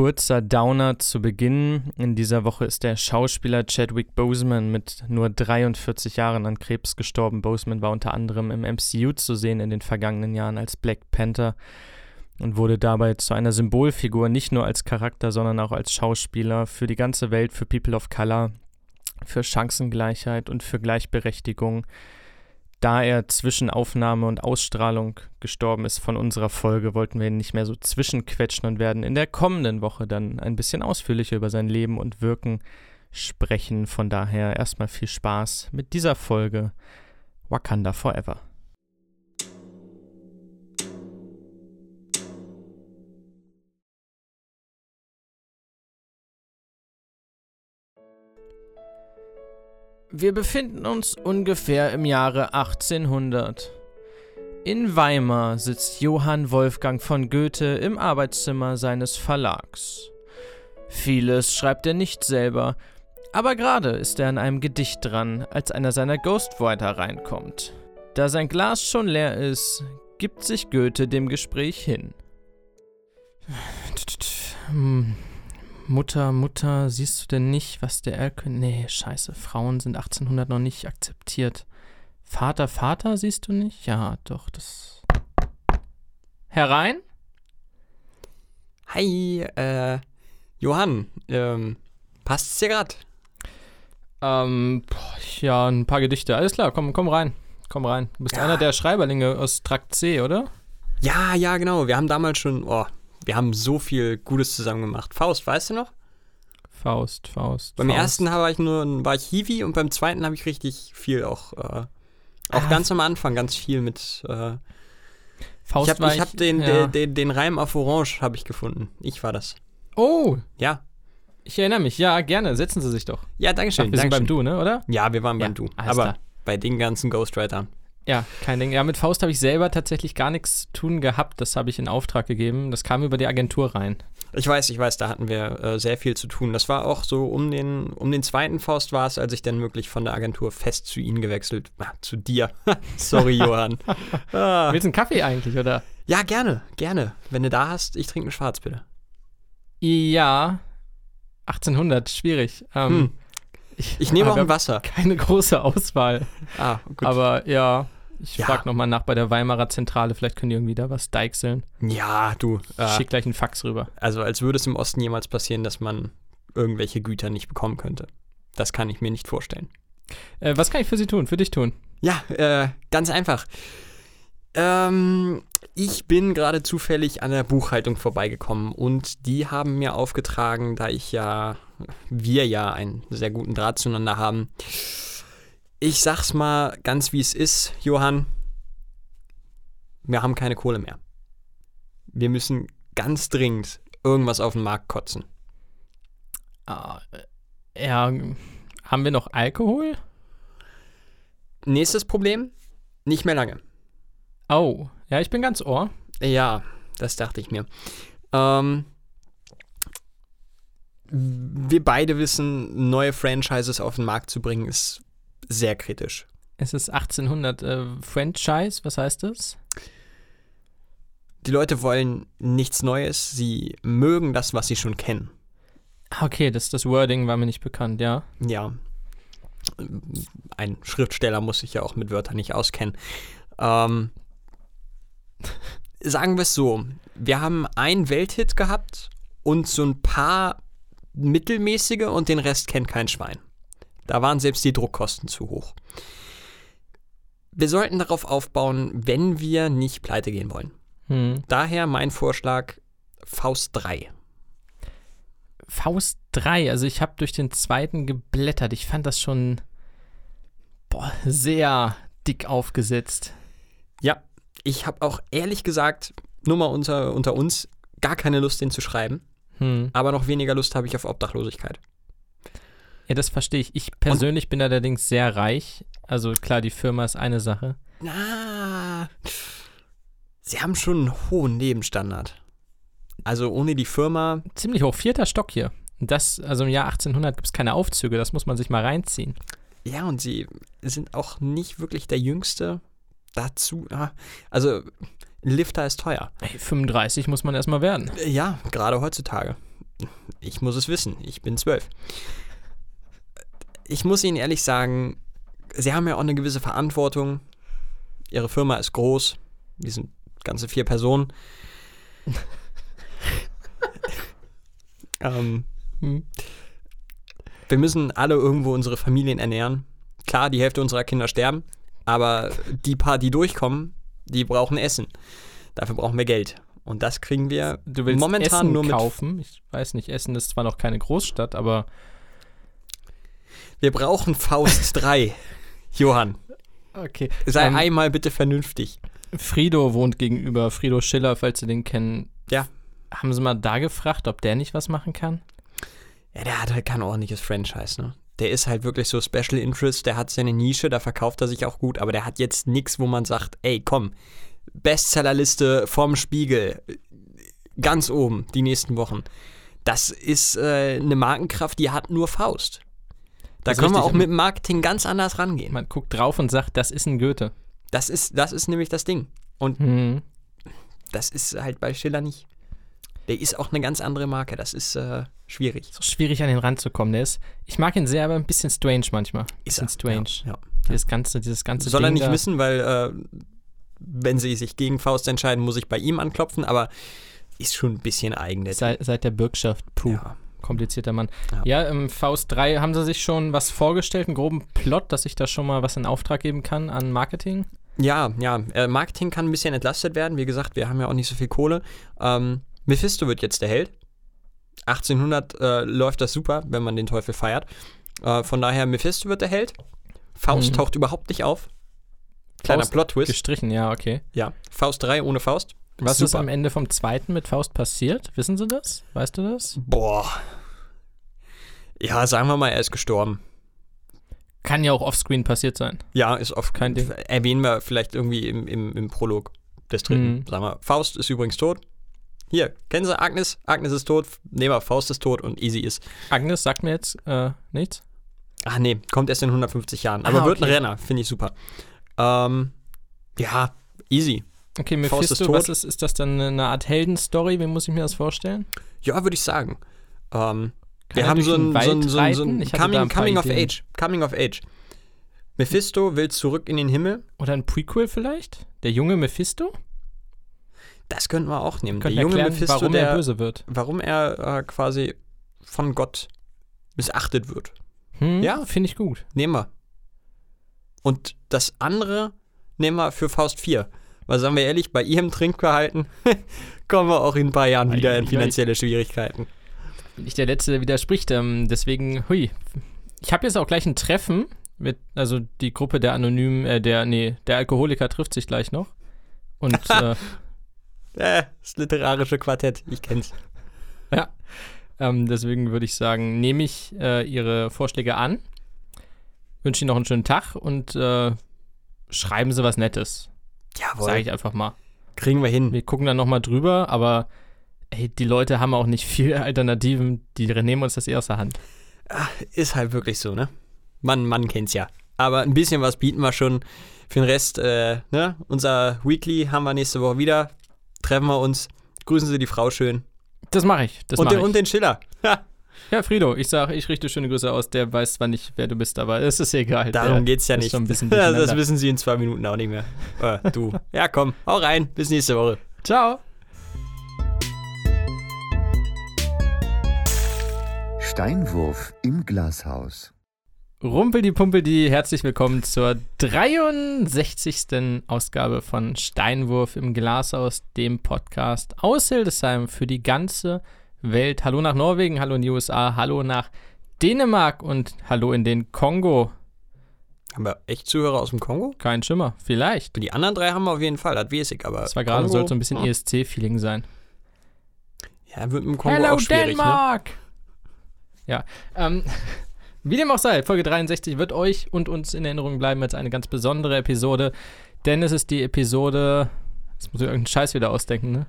kurzer Downer zu Beginn. In dieser Woche ist der Schauspieler Chadwick Boseman mit nur 43 Jahren an Krebs gestorben. Boseman war unter anderem im MCU zu sehen in den vergangenen Jahren als Black Panther und wurde dabei zu einer Symbolfigur, nicht nur als Charakter, sondern auch als Schauspieler für die ganze Welt, für People of Color, für Chancengleichheit und für Gleichberechtigung. Da er zwischen Aufnahme und Ausstrahlung gestorben ist von unserer Folge, wollten wir ihn nicht mehr so zwischenquetschen und werden in der kommenden Woche dann ein bisschen ausführlicher über sein Leben und Wirken sprechen. Von daher erstmal viel Spaß mit dieser Folge Wakanda Forever. Wir befinden uns ungefähr im Jahre 1800. In Weimar sitzt Johann Wolfgang von Goethe im Arbeitszimmer seines Verlags. Vieles schreibt er nicht selber, aber gerade ist er an einem Gedicht dran, als einer seiner Ghostwriter reinkommt. Da sein Glas schon leer ist, gibt sich Goethe dem Gespräch hin. Mutter, Mutter, siehst du denn nicht, was der Erl Nee, scheiße, Frauen sind 1800 noch nicht akzeptiert. Vater, Vater, siehst du nicht? Ja, doch, das. Herein? Hi, äh, Johann, ähm, passt's dir grad? Ähm, ja, ein paar Gedichte. Alles klar, komm, komm rein. Komm rein. Du bist ja. einer der Schreiberlinge aus Trakt C, oder? Ja, ja, genau. Wir haben damals schon, oh, wir haben so viel Gutes zusammen gemacht. Faust, weißt du noch? Faust, Faust. Beim Faust. ersten war ich nur war ich Hiwi und beim zweiten habe ich richtig viel auch, äh, auch ah. ganz am Anfang ganz viel mit. Äh, Faust ich habe hab den, ja. den, den, den Reim auf Orange habe ich gefunden. Ich war das. Oh! Ja. Ich erinnere mich, ja, gerne. Setzen Sie sich doch. Ja, danke schön. Ach, wir sind beim Du, ne, oder? Ja, wir waren ja, beim Du. Aber klar. bei den ganzen Ghostwritern. Ja, kein Ding. Ja, mit Faust habe ich selber tatsächlich gar nichts zu tun gehabt. Das habe ich in Auftrag gegeben. Das kam über die Agentur rein. Ich weiß, ich weiß, da hatten wir äh, sehr viel zu tun. Das war auch so um den, um den zweiten Faust war es, als ich dann wirklich von der Agentur fest zu Ihnen gewechselt, ah, zu dir. Sorry, Johann. ah. Willst du einen Kaffee eigentlich, oder? Ja, gerne, gerne. Wenn du da hast, ich trinke einen Schwarz, bitte. Ja, 1800, schwierig. Ähm, hm. Ich, ich nehme auch ein Wasser. Keine große Auswahl. Ah, gut. Aber ja, ich ja. frage nochmal nach bei der Weimarer Zentrale, vielleicht können die irgendwie da was deichseln. Ja, du. Äh, Schick gleich einen Fax rüber. Also, als würde es im Osten jemals passieren, dass man irgendwelche Güter nicht bekommen könnte. Das kann ich mir nicht vorstellen. Äh, was kann ich für Sie tun, für dich tun? Ja, äh, ganz einfach. Ähm, ich bin gerade zufällig an der Buchhaltung vorbeigekommen und die haben mir aufgetragen, da ich ja, wir ja einen sehr guten Draht zueinander haben, ich sag's mal ganz wie es ist, Johann. Wir haben keine Kohle mehr. Wir müssen ganz dringend irgendwas auf den Markt kotzen. Ah, ja, haben wir noch Alkohol? Nächstes Problem, nicht mehr lange. Oh, ja, ich bin ganz ohr. Ja, das dachte ich mir. Ähm, wir beide wissen, neue Franchises auf den Markt zu bringen, ist sehr kritisch. Es ist 1800 äh, Franchise, was heißt das? Die Leute wollen nichts Neues, sie mögen das, was sie schon kennen. Ah, okay, das, das Wording war mir nicht bekannt, ja. Ja. Ein Schriftsteller muss sich ja auch mit Wörtern nicht auskennen. Ähm, sagen wir es so: Wir haben einen Welthit gehabt und so ein paar mittelmäßige und den Rest kennt kein Schwein. Da waren selbst die Druckkosten zu hoch. Wir sollten darauf aufbauen, wenn wir nicht pleite gehen wollen. Hm. Daher mein Vorschlag Faust 3. Faust 3, also ich habe durch den zweiten geblättert. Ich fand das schon boah, sehr dick aufgesetzt. Ja, ich habe auch ehrlich gesagt, nur mal unter, unter uns, gar keine Lust, den zu schreiben. Hm. Aber noch weniger Lust habe ich auf Obdachlosigkeit. Ja, das verstehe ich. Ich persönlich Und? bin allerdings sehr reich. Also klar, die Firma ist eine Sache. Na, sie haben schon einen hohen Lebensstandard. Also ohne die Firma. Ziemlich hoch, vierter Stock hier. Das, also im Jahr 1800 gibt es keine Aufzüge, das muss man sich mal reinziehen. Ja, und sie sind auch nicht wirklich der Jüngste. Dazu, also ein Lifter ist teuer. Hey, 35 muss man erstmal werden. Ja, gerade heutzutage. Ich muss es wissen. Ich bin zwölf. Ich muss Ihnen ehrlich sagen, Sie haben ja auch eine gewisse Verantwortung. Ihre Firma ist groß. Wir sind ganze vier Personen. ähm, Hm. wir müssen alle irgendwo unsere Familien ernähren. Klar, die Hälfte unserer Kinder sterben, aber die paar, die durchkommen, die brauchen Essen. Dafür brauchen wir Geld. Und das kriegen wir Du willst momentan Essen nur mit. kaufen. Ich weiß nicht, Essen ist zwar noch keine Großstadt, aber Wir brauchen Faust 3. Johann, okay. sei Ähm, einmal bitte vernünftig. Frido wohnt gegenüber, Frido Schiller, falls Sie den kennen. Ja. Haben Sie mal da gefragt, ob der nicht was machen kann? Ja, der hat halt kein ordentliches Franchise, ne? Der ist halt wirklich so Special Interest, der hat seine Nische, da verkauft er sich auch gut, aber der hat jetzt nichts, wo man sagt, ey, komm, Bestsellerliste vom Spiegel, ganz oben, die nächsten Wochen. Das ist äh, eine Markenkraft, die hat nur Faust. Da können wir auch mit Marketing ganz anders rangehen. Man guckt drauf und sagt, das ist ein Goethe. Das ist, das ist nämlich das Ding. Und Hm. das ist halt bei Schiller nicht. Der ist auch eine ganz andere Marke. Das ist äh, schwierig. So schwierig an den Rand zu kommen. Der ist, ich mag ihn sehr, aber ein bisschen strange manchmal. Ist bisschen er. strange. Ja, ja. Dieses ganze, dieses ganze Soll er Ding nicht da. wissen, weil äh, wenn sie sich gegen Faust entscheiden, muss ich bei ihm anklopfen, aber ist schon ein bisschen eigen. Seit, seit der Bürgschaft. Puh, Ja. Komplizierter Mann. Ja. Ja, im Faust 3 haben sie sich schon was vorgestellt, einen groben Plot, dass ich da schon mal was in Auftrag geben kann an Marketing. Ja, ja. Äh, Marketing kann ein bisschen entlastet werden. Wie gesagt, wir haben ja auch nicht so viel Kohle. Ähm, Mephisto wird jetzt der Held. 1800 äh, läuft das super, wenn man den Teufel feiert. Äh, von daher, Mephisto wird der Held. Faust Mhm. taucht überhaupt nicht auf. Kleiner Plot-Twist. Gestrichen, ja, okay. Ja. Faust 3 ohne Faust. Was ist Super. am Ende vom zweiten mit Faust passiert? Wissen Sie das? Weißt du das? Boah. Ja, sagen wir mal, er ist gestorben. Kann ja auch offscreen passiert sein. Ja, ist oft. Kein Ding. Erwähnen wir vielleicht irgendwie im, im, im Prolog des dritten. Mhm. Sagen wir, Faust ist übrigens tot. Hier, kennen Sie Agnes? Agnes ist tot. Nehmen wir, Faust ist tot und Easy ist. Agnes sagt mir jetzt äh, nichts. Ach nee, kommt erst in 150 Jahren. Aber Ah, wird ein okay. Renner, finde ich super. Ähm, ja, easy. Okay, Mephisto, ist tot. was ist, ist das dann eine Art Heldenstory? Wie muss ich mir das vorstellen? Ja, würde ich sagen. Ähm, wir haben so ein, so ein, so ein, so ein Coming, coming of. Age. Coming of Age. Mephisto will zurück in den Himmel. Oder ein Prequel vielleicht? Der junge Mephisto? Das könnten wir auch nehmen. Könnten Der junge erklären, Mephisto, warum der, er böse wird. warum er äh, quasi von Gott missachtet wird. Hm? Ja. Finde ich gut. Nehmen wir. Und das andere nehmen wir für Faust 4. Weil sagen wir ehrlich, bei ihrem Trinkverhalten kommen wir auch in ein paar Jahren wieder in finanzielle Schwierigkeiten. Bin ich der Letzte, der widerspricht. Ähm, deswegen, hui. Ich habe jetzt auch gleich ein Treffen mit, also die Gruppe der Anonymen, äh, der, nee, der Alkoholiker trifft sich gleich noch. Und äh, Äh, das literarische Quartett, ich kenn's. ähm, deswegen würde ich sagen, nehme ich äh, Ihre Vorschläge an, wünsche Ihnen noch einen schönen Tag und äh, schreiben Sie was Nettes. Jawohl. Sage ich einfach mal. Kriegen wir hin. Wir gucken dann nochmal drüber, aber ey, die Leute haben auch nicht viel Alternativen. Die nehmen uns das eher aus der Hand. Ist halt wirklich so, ne? Man, man kennt's ja. Aber ein bisschen was bieten wir schon. Für den Rest, äh, ne? Unser Weekly haben wir nächste Woche wieder. Treffen wir uns. Grüßen Sie die Frau schön. Das mache ich. Das und, mache den, ich. und den Schiller. Ha, Ja, Frido, ich sage, ich richte schöne Grüße aus. Der weiß zwar nicht, wer du bist, aber es ist egal. darum Der geht's ja nicht. schon ein bisschen das wissen Sie in zwei Minuten auch nicht mehr. Äh, du. Ja, komm. Hau rein. Bis nächste Woche. Ciao. Steinwurf im Glashaus. Rumpel die Pumpel die, herzlich willkommen zur 63. Ausgabe von Steinwurf im Glashaus, dem Podcast aus Hildesheim für die ganze Welt. Hallo nach Norwegen, hallo in die USA, hallo nach Dänemark und hallo in den Kongo. Haben wir echt Zuhörer aus dem Kongo? Kein Schimmer, vielleicht. Die anderen drei haben wir auf jeden Fall, das weiß ich, aber. Das war gerade, sollte so ein bisschen hm. ESC-Feeling sein. Ja, wird mit dem Kongo Hello auch schwierig, ne? Denmark! Ja, ähm, wie dem auch sei, Folge 63 wird euch und uns in Erinnerung bleiben als eine ganz besondere Episode, denn es ist die Episode, jetzt muss ich irgendeinen Scheiß wieder ausdenken, ne?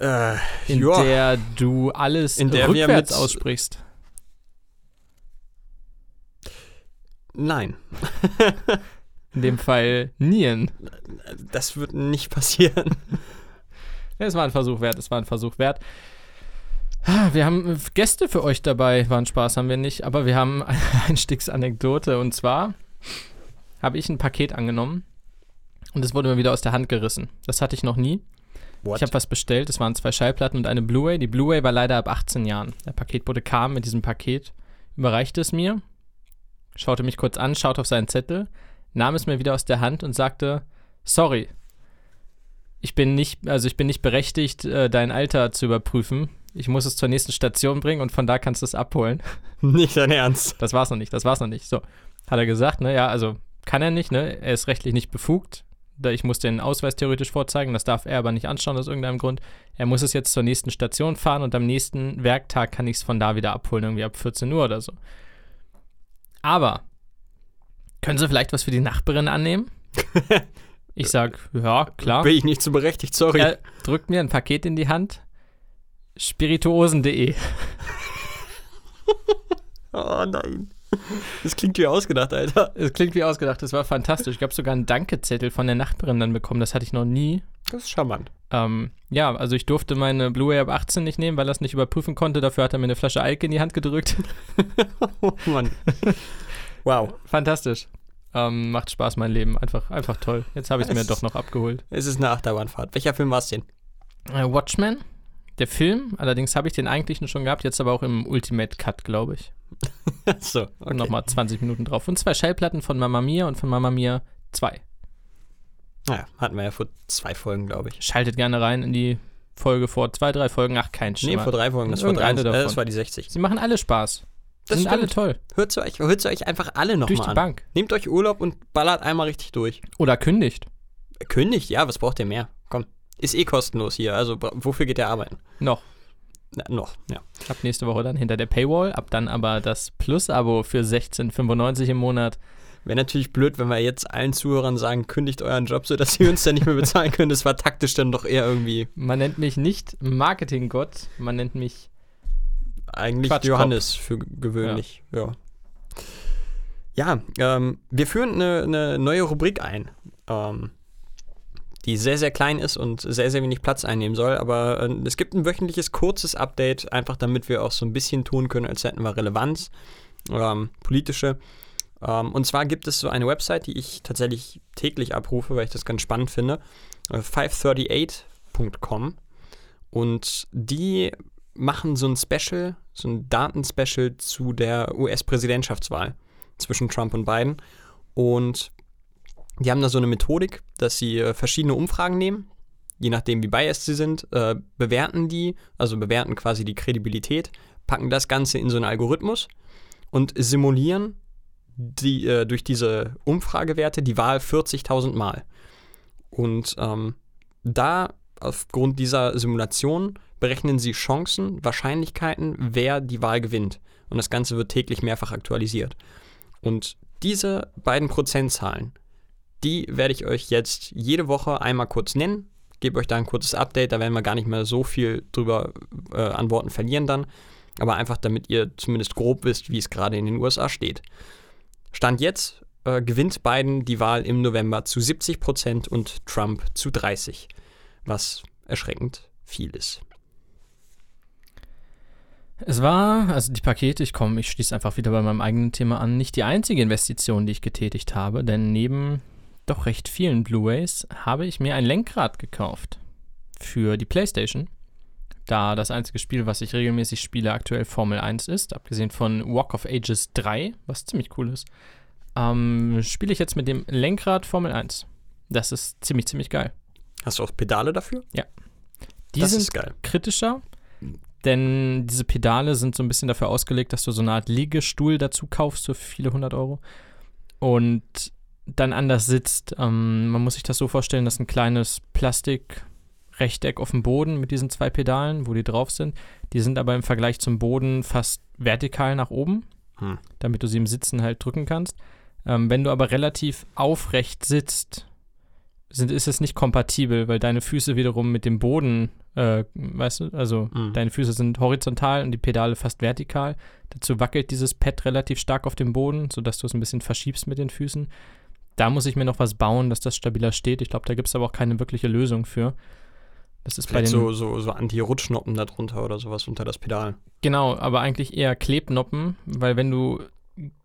Äh, In ja. der du alles In der rückwärts mit- aussprichst. Nein, In dem Fall Nien. das wird nicht passieren. Es war ein Versuch wert, es war ein Versuch wert. Wir haben Gäste für euch dabei. War ein Spaß, haben wir nicht. Aber wir haben eine Einstiegsanekdote. Und zwar habe ich ein Paket angenommen und es wurde mir wieder aus der Hand gerissen. Das hatte ich noch nie. What? Ich habe was bestellt. Es waren zwei Schallplatten und eine Blu-ray. Die Blu-ray war leider ab 18 Jahren. Der Paketbote kam mit diesem Paket, überreichte es mir, schaute mich kurz an, schaute auf seinen Zettel, nahm es mir wieder aus der Hand und sagte: Sorry, ich bin nicht, also ich bin nicht berechtigt, äh, dein Alter zu überprüfen. Ich muss es zur nächsten Station bringen und von da kannst du es abholen. Nicht dein Ernst. Das war's noch nicht, das war's noch nicht. So, hat er gesagt, ne? Ja, also kann er nicht, ne? Er ist rechtlich nicht befugt. Ich muss den Ausweis theoretisch vorzeigen, das darf er aber nicht anschauen aus irgendeinem Grund. Er muss es jetzt zur nächsten Station fahren und am nächsten Werktag kann ich es von da wieder abholen, irgendwie ab 14 Uhr oder so. Aber können Sie vielleicht was für die Nachbarin annehmen? Ich sag, ja, klar. Bin ich nicht so berechtigt, sorry. Er drückt mir ein Paket in die Hand. Spirituosen.de. oh nein. Das klingt wie ausgedacht, Alter. Es klingt wie ausgedacht, das war fantastisch. Ich habe sogar einen Dankezettel von der Nachbarin dann bekommen, das hatte ich noch nie. Das ist charmant. Ähm, ja, also ich durfte meine Blu-ray ab 18 nicht nehmen, weil er es nicht überprüfen konnte. Dafür hat er mir eine Flasche Alk in die Hand gedrückt. Oh Mann. wow. Fantastisch. Ähm, macht Spaß, mein Leben. Einfach, einfach toll. Jetzt habe ich es mir doch noch abgeholt. Es ist eine Achterbahnfahrt. Welcher Film war es denn? Äh, Watchmen, der Film. Allerdings habe ich den eigentlichen schon gehabt, jetzt aber auch im Ultimate Cut, glaube ich. so, Und okay. nochmal 20 Minuten drauf. Und zwei Schallplatten von Mama Mia und von Mama Mia 2. Naja, hatten wir ja vor zwei Folgen, glaube ich. Schaltet gerne rein in die Folge vor zwei, drei Folgen. Ach, kein Nee, Schimmer. vor drei Folgen. Das war, drei, äh, das war die 60. Sie machen alle Spaß. Das sind alle stimmt. toll. Hört sie euch, hört sie euch einfach alle Durch nochmal die an. Bank. Nehmt euch Urlaub und ballert einmal richtig durch. Oder kündigt. Kündigt, ja, was braucht ihr mehr? Komm. Ist eh kostenlos hier, also wofür geht ihr arbeiten? Noch. Na, noch, ja. Ab nächste Woche dann hinter der Paywall. Ab dann aber das Plus-Abo für 16,95 im Monat. Wäre natürlich blöd, wenn wir jetzt allen Zuhörern sagen, kündigt euren Job, sodass ihr uns dann nicht mehr bezahlen könnt. Das war taktisch dann doch eher irgendwie Man nennt mich nicht Marketinggott, man nennt mich. eigentlich. Johannes für gewöhnlich. Ja, ja ähm, wir führen eine, eine neue Rubrik ein, ähm, die sehr, sehr klein ist und sehr, sehr wenig Platz einnehmen soll. Aber äh, es gibt ein wöchentliches kurzes Update, einfach damit wir auch so ein bisschen tun können, als hätten wir Relevanz, ähm, politische. Ähm, und zwar gibt es so eine Website, die ich tatsächlich täglich abrufe, weil ich das ganz spannend finde. Äh, 538.com. Und die machen so ein Special, so ein Datenspecial zu der US-Präsidentschaftswahl zwischen Trump und Biden. Und die haben da so eine Methodik, dass sie äh, verschiedene Umfragen nehmen, je nachdem wie biased sie sind, äh, bewerten die, also bewerten quasi die Kredibilität, packen das Ganze in so einen Algorithmus und simulieren die, äh, durch diese Umfragewerte die Wahl 40.000 Mal. Und ähm, da, aufgrund dieser Simulation, berechnen sie Chancen, Wahrscheinlichkeiten, wer die Wahl gewinnt. Und das Ganze wird täglich mehrfach aktualisiert. Und diese beiden Prozentzahlen, die werde ich euch jetzt jede Woche einmal kurz nennen. Gebe euch da ein kurzes Update, da werden wir gar nicht mehr so viel drüber äh, an Worten verlieren dann. Aber einfach, damit ihr zumindest grob wisst, wie es gerade in den USA steht. Stand jetzt äh, gewinnt Biden die Wahl im November zu 70 Prozent und Trump zu 30, was erschreckend viel ist. Es war, also die Pakete, ich komme, ich schließe einfach wieder bei meinem eigenen Thema an, nicht die einzige Investition, die ich getätigt habe, denn neben doch recht vielen Blu-rays habe ich mir ein Lenkrad gekauft für die PlayStation. Da das einzige Spiel, was ich regelmäßig spiele, aktuell Formel 1 ist, abgesehen von Walk of Ages 3, was ziemlich cool ist, ähm, spiele ich jetzt mit dem Lenkrad Formel 1. Das ist ziemlich, ziemlich geil. Hast du auch Pedale dafür? Die das sind kritischer, denn diese Pedale sind so ein bisschen dafür ausgelegt, dass du so eine Art Liegestuhl dazu kaufst für viele hundert Euro und dann anders sitzt. Ähm, man muss sich das so vorstellen, dass ein kleines Plastikrechteck auf dem Boden mit diesen zwei Pedalen, wo die drauf sind, die sind aber im Vergleich zum Boden fast vertikal nach oben, Hm. damit du sie im Sitzen halt drücken kannst. Ähm, wenn du aber relativ aufrecht sitzt, sind, ist es nicht kompatibel, weil deine Füße wiederum mit dem Boden, äh, weißt du, also Mhm. deine Füße sind horizontal und die Pedale fast vertikal. Dazu wackelt dieses Pad relativ stark auf dem Boden, sodass du es ein bisschen verschiebst mit den Füßen. Da muss ich mir noch was bauen, dass das stabiler steht. Ich glaube, da gibt es aber auch keine wirkliche Lösung für. Das ist bei Vielleicht den so, so, so Anti-Rutschnoppen da drunter oder sowas unter das Pedal. Genau, aber eigentlich eher Klebnoppen, weil wenn du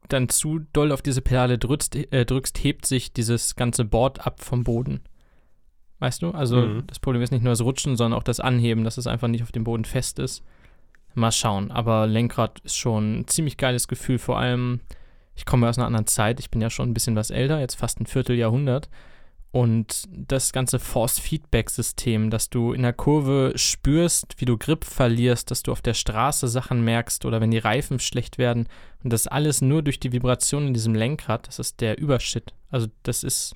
dann zu doll auf diese Pedale drückst, äh, drückst hebt sich dieses ganze Board ab vom Boden. Weißt du? Also Mhm. das Problem ist nicht nur das Rutschen, sondern auch das Anheben, dass es einfach nicht auf dem Boden fest ist. Mal schauen. Aber Lenkrad ist schon ein ziemlich geiles Gefühl. Vor allem, ich komme aus einer anderen Zeit. Ich bin ja schon ein bisschen was älter, jetzt fast ein Vierteljahrhundert. Und das ganze Force-Feedback-System, dass du in der Kurve spürst, wie du Grip verlierst, dass du auf der Straße Sachen merkst oder wenn die Reifen schlecht werden und das alles nur durch die Vibration in diesem Lenkrad, das ist der Übershit. Also das ist,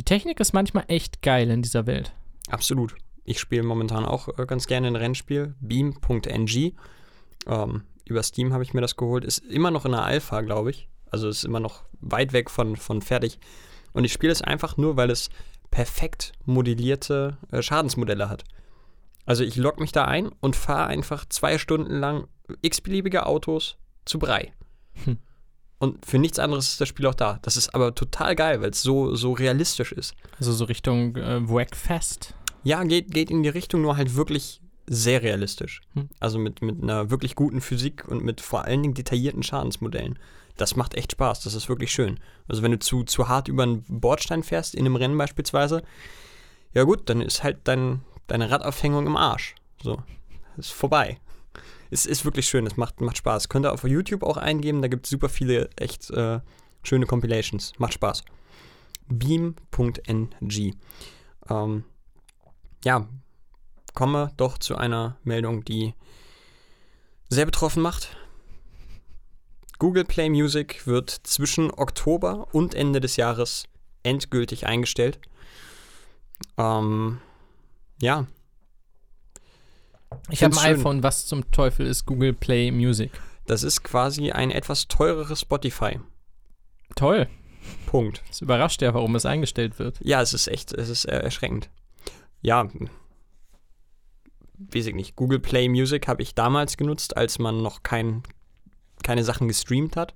die Technik ist manchmal echt geil in dieser Welt. Absolut. Ich spiele momentan auch äh, ganz gerne ein Rennspiel, beam.ng. Ähm, über Steam habe ich mir das geholt. Ist immer noch in der Alpha, glaube ich. Also ist immer noch weit weg von, von fertig. Und ich spiele es einfach nur, weil es perfekt modellierte äh, Schadensmodelle hat. Also ich logge mich da ein und fahre einfach zwei Stunden lang x-beliebige Autos zu Brei. Hm. Und für nichts anderes ist das Spiel auch da. Das ist aber total geil, weil es so, so realistisch ist. Also so Richtung äh, Whackfest. Ja, geht, geht in die Richtung, nur halt wirklich sehr realistisch. Hm. Also mit, mit einer wirklich guten Physik und mit vor allen Dingen detaillierten Schadensmodellen. Das macht echt Spaß, das ist wirklich schön. Also wenn du zu, zu hart über einen Bordstein fährst, in einem Rennen beispielsweise, ja gut, dann ist halt dein, deine Radaufhängung im Arsch. So, ist vorbei. Es ist wirklich schön, es macht, macht Spaß. Könnt ihr auf YouTube auch eingeben, da gibt es super viele echt äh, schöne Compilations. Macht Spaß. Beam.ng. Ähm, ja, komme doch zu einer Meldung, die sehr betroffen macht. Google Play Music wird zwischen Oktober und Ende des Jahres endgültig eingestellt. Ähm, ja, Ich habe ein schön. iPhone, was zum Teufel ist Google Play Music? das ist quasi ein etwas teureres Spotify. Toll. Punkt. Es überrascht ja, warum es eingestellt wird. Ja, es ist echt, es ist äh, erschreckend. Ja, weiß ich nicht. Google Play Music habe ich damals genutzt, als man noch kein, keine Sachen gestreamt hat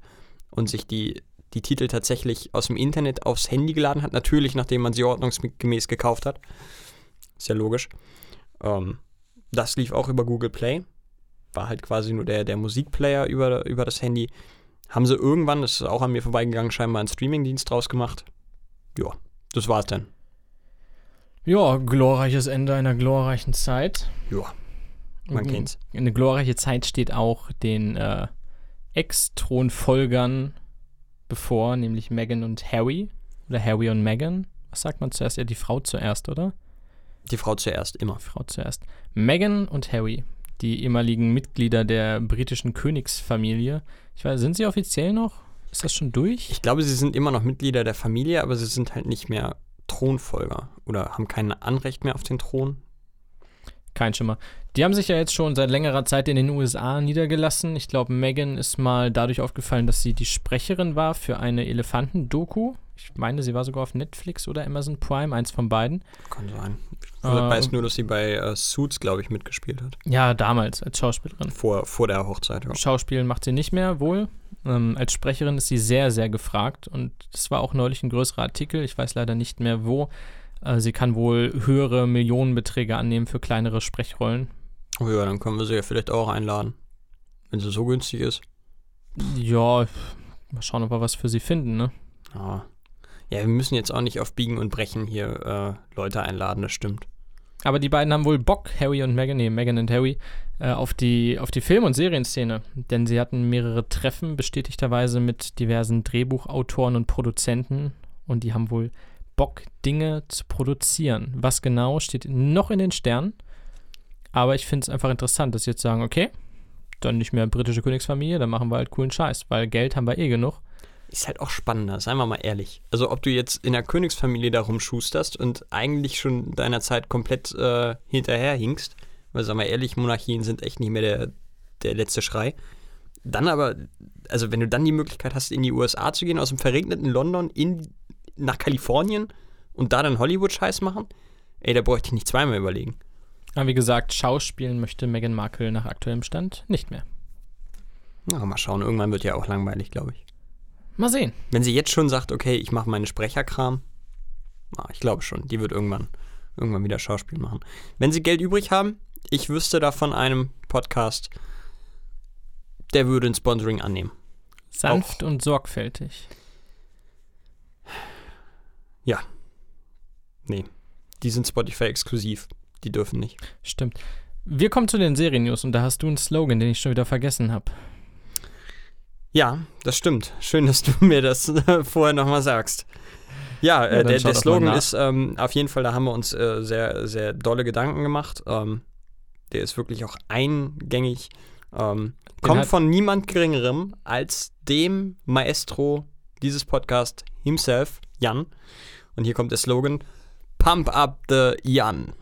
und sich die, die Titel tatsächlich aus dem Internet aufs Handy geladen hat. Natürlich, nachdem man sie ordnungsgemäß gekauft hat. Ist ja logisch. Ähm, das lief auch über Google Play. War halt quasi nur der, der Musikplayer über, über das Handy. Haben sie irgendwann, das ist auch an mir vorbeigegangen, scheinbar einen Streamingdienst draus gemacht. Ja, das war's dann. Ja, glorreiches Ende einer glorreichen Zeit. Ja, man kennt's. Eine glorreiche Zeit steht auch den äh, Ex-Thronfolgern bevor, nämlich Meghan und Harry. Oder Harry und Meghan. Was sagt man zuerst? Ja, die Frau zuerst, oder? Die Frau zuerst, immer. Frau zuerst. Meghan und Harry, die ehemaligen Mitglieder der britischen Königsfamilie. Ich weiß, sind sie offiziell noch? Ist das schon durch? Ich glaube, sie sind immer noch Mitglieder der Familie, aber sie sind halt nicht mehr Thronfolger oder haben kein Anrecht mehr auf den Thron. Kein Schimmer. Die haben sich ja jetzt schon seit längerer Zeit in den USA niedergelassen. Ich glaube, Megan ist mal dadurch aufgefallen, dass sie die Sprecherin war für eine Elefanten-Doku. Ich meine, sie war sogar auf Netflix oder Amazon Prime, eins von beiden. Kann sein. Ich Äh, weiß nur, dass sie bei äh, Suits, glaube ich, mitgespielt hat. Ja, damals als Schauspielerin. Vor, vor der Hochzeit, ja. Schauspielen macht sie nicht mehr, wohl. Ähm, als Sprecherin ist sie sehr, sehr gefragt und das war auch neulich ein größerer Artikel. Ich weiß leider nicht mehr wo. Äh, sie kann wohl höhere Millionenbeträge annehmen für kleinere Sprechrollen. Oh ja, dann können wir sie ja vielleicht auch einladen. Wenn sie so günstig ist. Ja, mal schauen, ob wir was für sie finden, ne? Ja. Ja, wir müssen jetzt auch nicht auf Biegen und Brechen hier äh, Leute einladen, das stimmt. Aber die beiden haben wohl Bock, Harry und Meghan, nee, Meghan und Harry, äh, auf, die, auf die Film- und Serienszene. Denn sie hatten mehrere Treffen bestätigterweise mit diversen Drehbuchautoren und Produzenten und die haben wohl Bock, Dinge zu produzieren. Was genau steht noch in den Sternen. Aber ich finde es einfach interessant, dass sie jetzt sagen, okay, dann nicht mehr britische Königsfamilie, dann machen wir halt coolen Scheiß, weil Geld haben wir eh genug. Ist halt auch spannender, seien wir mal ehrlich. Also ob du jetzt in der Königsfamilie da rumschusterst und eigentlich schon deiner Zeit komplett äh, hinterherhinkst, weil sagen wir ehrlich, Monarchien sind echt nicht mehr der, der letzte Schrei. Dann aber, also wenn du dann die Möglichkeit hast, in die USA zu gehen, aus dem verregneten London in, nach Kalifornien und da dann Hollywood-Scheiß machen, ey, da bräuchte ich nicht zweimal überlegen. Aber wie gesagt, Schauspielen möchte Meghan Markle nach aktuellem Stand nicht mehr. Na, mal schauen, irgendwann wird ja auch langweilig, glaube ich. Mal sehen. Wenn sie jetzt schon sagt, okay, ich mache meine Sprecherkram, ah, ich glaube schon, die wird irgendwann irgendwann wieder Schauspiel machen. Wenn sie Geld übrig haben, ich wüsste da von einem Podcast, der würde ein Sponsoring annehmen. Sanft und sorgfältig. Nee, die sind Spotify exklusiv. Die dürfen nicht. Stimmt. Wir kommen zu den Serien-News und da hast du einen Slogan, den ich schon wieder vergessen habe. Ja, das stimmt. Schön, dass du mir das äh, vorher nochmal sagst. Ja, äh, der, der Slogan ist ähm, auf jeden Fall, da haben wir uns äh, sehr, sehr dolle Gedanken gemacht. Ähm, der ist wirklich auch eingängig. Ähm, kommt von niemand Geringerem als dem Maestro dieses Podcast himself, Jan. Und hier kommt der Slogan: Pump up the Jan.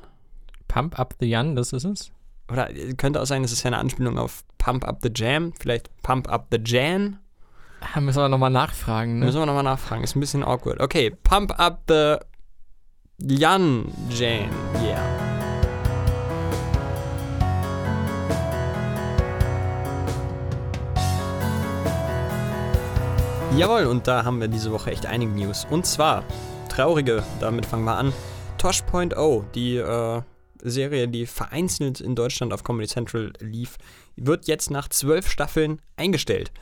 Pump Up the Jan, das ist es? Oder äh, könnte auch sein, es ist ja eine Anspielung auf Pump up the Jam. Vielleicht Pump up the Jan. Da müssen wir nochmal nachfragen. Ne? Müssen wir nochmal nachfragen, ist ein bisschen awkward. Okay, pump up the Jan Jan. Yeah. Jawohl, und da haben wir diese Woche echt einige News. Und zwar, traurige, damit fangen wir an. Tosh.0, die äh, Serie, die vereinzelt in Deutschland auf Comedy Central lief, wird jetzt nach zwölf Staffeln eingestellt.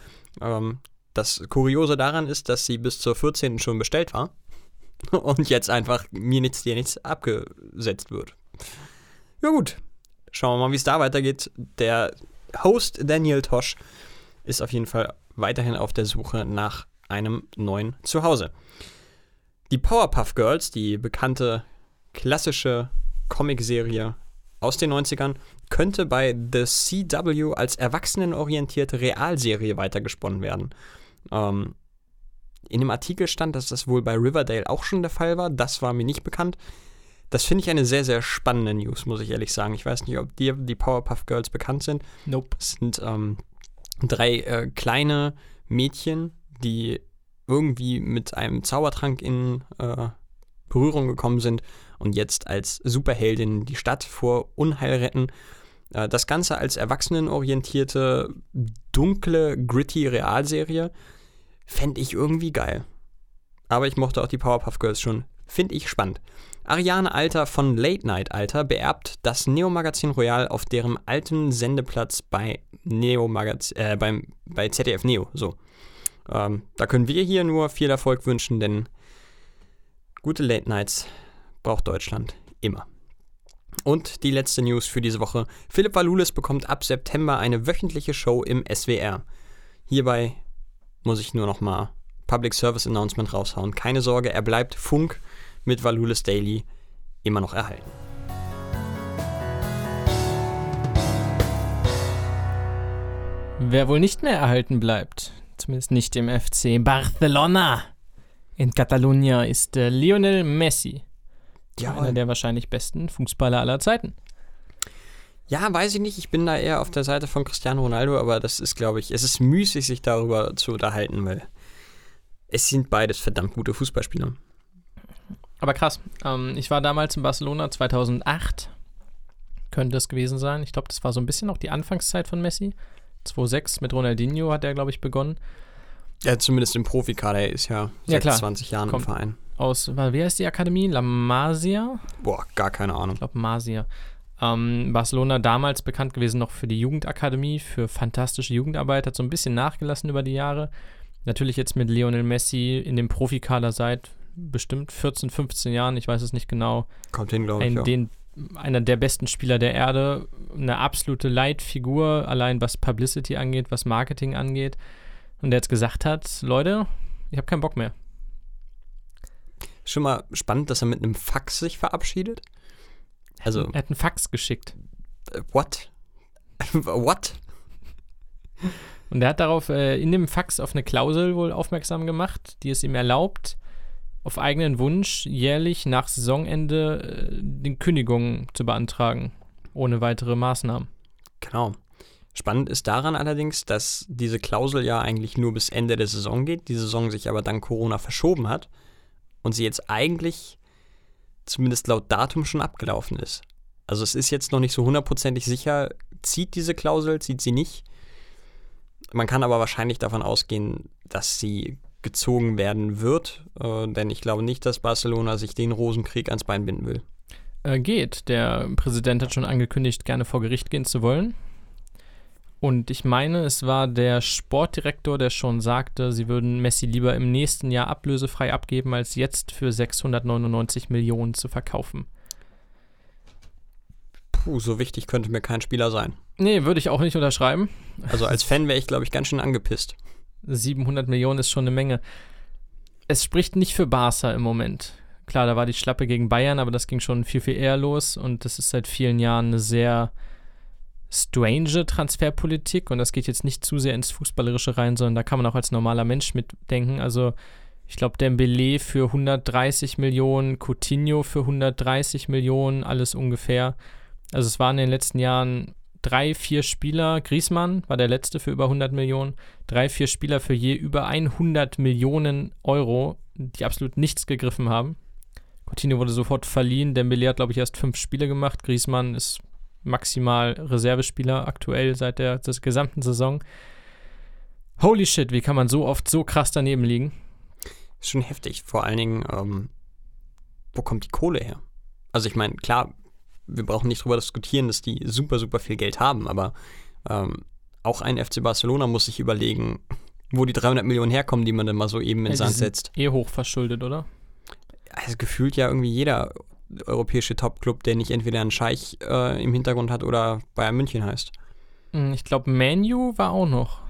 Ähm, das Kuriose daran ist, dass sie bis zur 14. schon bestellt war und jetzt einfach mir nichts, dir nichts abgesetzt wird. Ja gut, schauen wir mal, wie es da weitergeht. Der Host Daniel Tosh ist auf jeden Fall weiterhin auf der Suche nach einem neuen Zuhause. Die Powerpuff Girls, die bekannte klassische Comicserie aus den 90ern, könnte bei The CW als erwachsenenorientierte Realserie weitergesponnen werden. Ähm, in dem Artikel stand, dass das wohl bei Riverdale auch schon der Fall war. Das war mir nicht bekannt. Das finde ich eine sehr, sehr spannende News, muss ich ehrlich sagen. Ich weiß nicht, ob dir die Powerpuff Girls bekannt sind. Nope. Es sind ähm, drei äh, kleine Mädchen, die irgendwie mit einem Zaubertrank in äh, Berührung gekommen sind und jetzt als Superheldinnen die Stadt vor Unheil retten. Äh, das Ganze als erwachsenenorientierte, dunkle, gritty Realserie fände ich irgendwie geil. Aber ich mochte auch die Powerpuff Girls schon. Finde ich spannend. Ariane Alter von Late Night Alter beerbt das Neo-Magazin Royal auf deren alten Sendeplatz bei Neo Magaz äh, beim, bei ZDF Neo. So. Ähm, da können wir hier nur viel Erfolg wünschen, denn gute Late Nights braucht Deutschland immer. Und die letzte News für diese Woche. Philipp Valulis bekommt ab September eine wöchentliche Show im SWR. Hierbei muss ich nur noch mal Public Service Announcement raushauen. Keine Sorge, er bleibt Funk mit Valulis Daily immer noch erhalten. Wer wohl nicht mehr erhalten bleibt, zumindest nicht im FC Barcelona in Catalunya, ist äh, Lionel Messi. Einer der wahrscheinlich besten Fußballer aller Zeiten. Ja, weiß ich nicht. Ich bin da eher auf der Seite von Cristiano Ronaldo, aber das ist, glaube ich, es ist müßig, sich darüber zu unterhalten, weil es sind beides verdammt gute Fußballspieler. Aber krass, ähm, ich war damals in Barcelona 2008, könnte es gewesen sein. Ich glaube, das war so ein bisschen noch die Anfangszeit von Messi. 2006 mit Ronaldinho hat er, glaube ich, begonnen. Ja, zumindest im Profikader. Er ist ja Ja, seit klar. 20 Jahren Kommt. im Verein. Aus, wie heißt die Akademie? La Masia? Boah, gar keine Ahnung. Ich glaube, Masia. Ähm, Barcelona damals bekannt gewesen noch für die Jugendakademie, für fantastische Jugendarbeit, hat so ein bisschen nachgelassen über die Jahre. Natürlich jetzt mit Lionel Messi in dem Profikader seit bestimmt 14, 15 Jahren, ich weiß es nicht genau. Kommt hin, glaube ich. Ein, den, einer der besten Spieler der Erde, eine absolute Leitfigur, allein was Publicity angeht, was Marketing angeht. Und der jetzt gesagt hat, Leute, ich habe keinen Bock mehr. Schon mal spannend, dass er mit einem Fax sich verabschiedet. Also, Er hat einen Fax geschickt. äh, what? what? Und er hat darauf äh, in dem Fax auf eine Klausel wohl aufmerksam gemacht, die es ihm erlaubt, auf eigenen Wunsch jährlich nach Saisonende äh, den Kündigungen zu beantragen, ohne weitere Maßnahmen. Genau. Spannend ist daran allerdings, dass diese Klausel ja eigentlich nur bis Ende der Saison geht, die Saison sich aber dank Corona verschoben hat und sie jetzt eigentlich zumindest laut Datum schon abgelaufen ist. Also es ist jetzt noch nicht so hundertprozentig sicher, zieht diese Klausel, zieht sie nicht. Man kann aber wahrscheinlich davon ausgehen, dass sie gezogen werden wird, äh, denn ich glaube nicht, dass Barcelona sich den Rosenkrieg ans Bein binden will. Äh, geht. Der Präsident hat schon angekündigt, gerne vor Gericht gehen zu wollen. Und ich meine, es war der Sportdirektor, der schon sagte, sie würden Messi lieber im nächsten Jahr ablösefrei abgeben, als jetzt für 699 Millionen zu verkaufen. Puh, so wichtig könnte mir kein Spieler sein. Nee, würde ich auch nicht unterschreiben. Also als Fan wäre ich, glaube ich, ganz schön angepisst. 700 Millionen ist schon eine Menge. Es spricht nicht für Barca im Moment. Klar, da war die Schlappe gegen Bayern, aber das ging schon viel, viel eher los und das ist seit vielen Jahren eine sehr strange Transferpolitik und das geht jetzt nicht zu sehr ins Fußballerische rein, sondern da kann man auch als normaler Mensch mitdenken. Also ich glaube, Dembele für 130 Millionen, Coutinho für 130 Millionen, alles ungefähr. Also es waren in den letzten Jahren drei, vier Spieler, Griesmann war der letzte für über 100 Millionen, drei, vier Spieler für je über 100 Millionen Euro, die absolut nichts gegriffen haben. Coutinho wurde sofort verliehen, Dembele hat, glaube ich, erst fünf Spiele gemacht, Griesmann ist maximal Reservespieler aktuell seit der, der gesamten Saison. Holy shit, wie kann man so oft so krass daneben liegen? Ist schon heftig. Vor allen Dingen, ähm, wo kommt die Kohle her? Also ich meine, klar, wir brauchen nicht darüber diskutieren, dass die super, super viel Geld haben, aber ähm, auch ein FC Barcelona muss sich überlegen, wo die 300 Millionen herkommen, die man dann mal so eben in ja, Sand setzt. Eh hoch verschuldet, oder? Also gefühlt ja irgendwie jeder europäische Topclub, der nicht entweder einen Scheich äh, im Hintergrund hat oder Bayern München heißt. Hm, ich glaube, Manu war auch noch.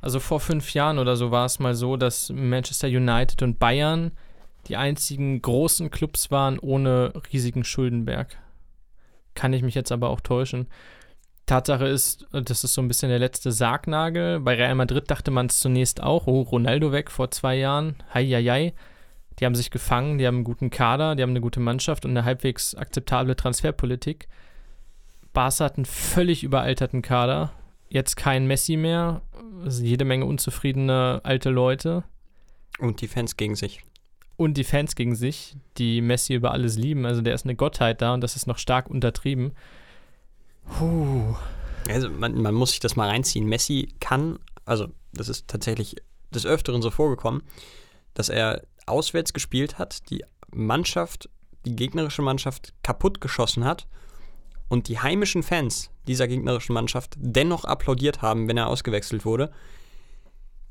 Also vor fünf Jahren oder so war es mal so, dass Manchester United und Bayern die einzigen großen Clubs waren ohne riesigen Schuldenberg. Kann ich mich jetzt aber auch täuschen. Tatsache ist, das ist so ein bisschen der letzte Sargnagel. Bei Real Madrid dachte man es zunächst auch, oh, Ronaldo weg vor zwei Jahren, hei, hei, hei. Die haben sich gefangen, die haben einen guten Kader, die haben eine gute Mannschaft und eine halbwegs akzeptable Transferpolitik. Barca hat einen völlig überalterten Kader. Jetzt kein Messi mehr. Also jede Menge unzufriedene alte Leute. Und die Fans gegen sich. Und die Fans gegen sich, die Messi über alles lieben. Also der ist eine Gottheit da und das ist noch stark untertrieben. Puh. Also man, man muss sich das mal reinziehen. Messi kann, also das ist tatsächlich des Öfteren so vorgekommen, dass er auswärts gespielt hat, die Mannschaft, die gegnerische Mannschaft kaputt geschossen hat und die heimischen Fans dieser gegnerischen Mannschaft dennoch applaudiert haben, wenn er ausgewechselt wurde.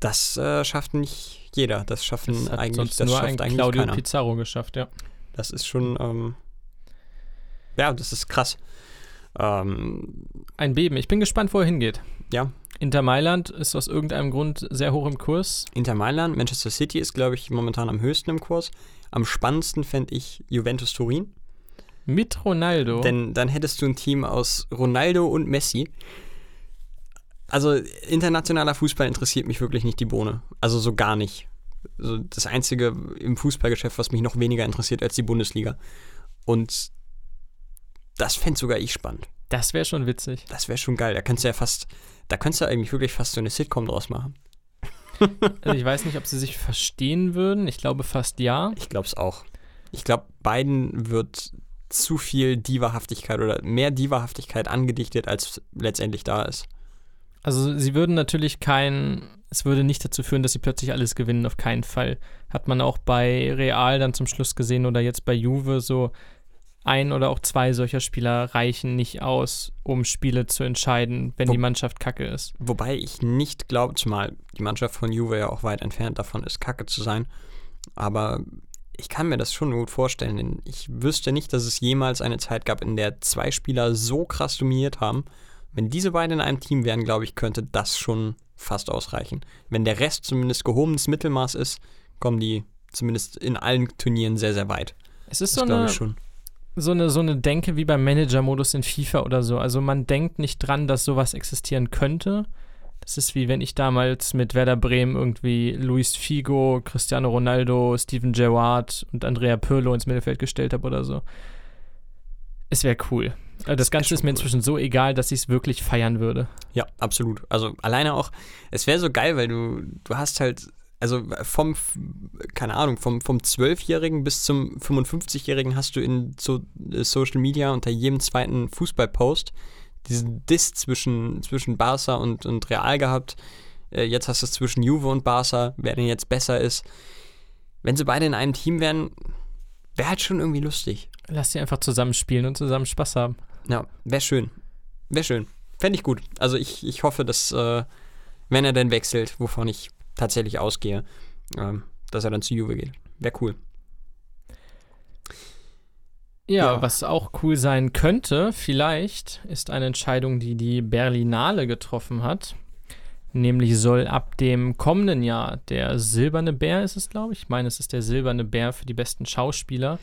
Das äh, schafft nicht jeder. Das schaffen das eigentlich das nur schafft ein Claudio keiner. Pizarro geschafft, ja. Das ist schon ähm, ja, das ist krass. Ähm, ein Beben. Ich bin gespannt, wo er hingeht. Ja, Inter Mailand ist aus irgendeinem Grund sehr hoch im Kurs. Inter Mailand, Manchester City ist, glaube ich, momentan am höchsten im Kurs. Am spannendsten fände ich Juventus Turin. Mit Ronaldo. Denn dann hättest du ein Team aus Ronaldo und Messi. Also internationaler Fußball interessiert mich wirklich nicht die Bohne. Also so gar nicht. Also das Einzige im Fußballgeschäft, was mich noch weniger interessiert als die Bundesliga. Und das fände sogar ich spannend. Das wäre schon witzig. Das wäre schon geil. Da könntest du ja fast, da könntest du eigentlich wirklich fast so eine Sitcom draus machen. also ich weiß nicht, ob sie sich verstehen würden. Ich glaube fast ja. Ich glaube es auch. Ich glaube, beiden wird zu viel Divahaftigkeit oder mehr Divahaftigkeit angedichtet, als letztendlich da ist. Also sie würden natürlich kein, es würde nicht dazu führen, dass sie plötzlich alles gewinnen, auf keinen Fall. Hat man auch bei Real dann zum Schluss gesehen oder jetzt bei Juve so, ein oder auch zwei solcher Spieler reichen nicht aus, um Spiele zu entscheiden, wenn Wo, die Mannschaft kacke ist. Wobei ich nicht glaube, zumal die Mannschaft von Juve ja auch weit entfernt davon ist, kacke zu sein. Aber ich kann mir das schon gut vorstellen, denn ich wüsste nicht, dass es jemals eine Zeit gab, in der zwei Spieler so krass dominiert haben. Wenn diese beiden in einem Team wären, glaube ich, könnte das schon fast ausreichen. Wenn der Rest zumindest gehobenes Mittelmaß ist, kommen die zumindest in allen Turnieren sehr, sehr weit. Es ist das so eine, so eine, so eine Denke wie beim Manager-Modus in FIFA oder so. Also man denkt nicht dran, dass sowas existieren könnte. Das ist wie wenn ich damals mit Werder Bremen irgendwie Luis Figo, Cristiano Ronaldo, Steven Gerrard und Andrea Pirlo ins Mittelfeld gestellt habe oder so. Es wäre cool. Also das Ganze ist mir inzwischen so egal, dass ich es wirklich feiern würde. Ja, absolut. Also alleine auch, es wäre so geil, weil du, du hast halt also vom, keine Ahnung, vom, vom 12-Jährigen bis zum 55-Jährigen hast du in so, äh, Social Media unter jedem zweiten Fußballpost diesen Diss zwischen, zwischen Barca und, und Real gehabt. Äh, jetzt hast du es zwischen Juve und Barca, wer denn jetzt besser ist. Wenn sie beide in einem Team wären, Wäre halt schon irgendwie lustig. Lass sie einfach zusammen spielen und zusammen Spaß haben. Ja, wäre schön. Wäre schön. Fände ich gut. Also ich, ich hoffe, dass, äh, wenn er denn wechselt, wovon ich tatsächlich ausgehe, ähm, dass er dann zu Juve geht. Wäre cool. Ja, Ja. was auch cool sein könnte, vielleicht, ist eine Entscheidung, die die Berlinale getroffen hat. Nämlich soll ab dem kommenden Jahr der Silberne Bär, ist es, glaube ich, ich meine, es ist der Silberne Bär für die besten Schauspieler,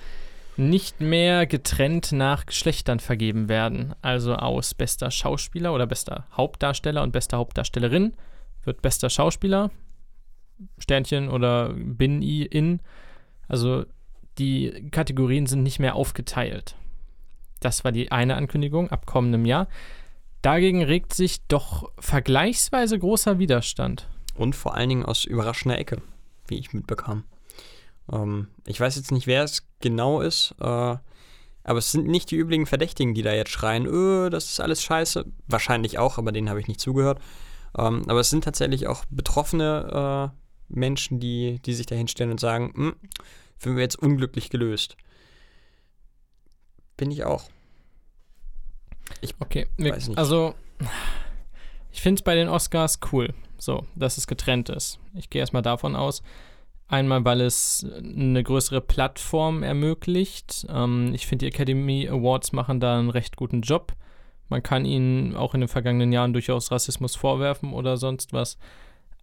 nicht mehr getrennt nach Geschlechtern vergeben werden. Also aus bester Schauspieler oder bester Hauptdarsteller und bester Hauptdarstellerin wird bester Schauspieler, Sternchen oder bin i in. Also die Kategorien sind nicht mehr aufgeteilt. Das war die eine Ankündigung ab kommendem Jahr. Dagegen regt sich doch vergleichsweise großer Widerstand. Und vor allen Dingen aus überraschender Ecke, wie ich mitbekam. Ähm, ich weiß jetzt nicht, wer es genau ist, äh, aber es sind nicht die üblichen Verdächtigen, die da jetzt schreien, öh, das ist alles scheiße. Wahrscheinlich auch, aber denen habe ich nicht zugehört. Ähm, aber es sind tatsächlich auch betroffene äh, Menschen, die, die sich da hinstellen und sagen, hm, finden wir jetzt unglücklich gelöst. Bin ich auch. Okay, wir, Weiß nicht. also ich finde es bei den Oscars cool, so, dass es getrennt ist. Ich gehe erstmal davon aus. Einmal, weil es eine größere Plattform ermöglicht. Ähm, ich finde, die Academy Awards machen da einen recht guten Job. Man kann ihnen auch in den vergangenen Jahren durchaus Rassismus vorwerfen oder sonst was.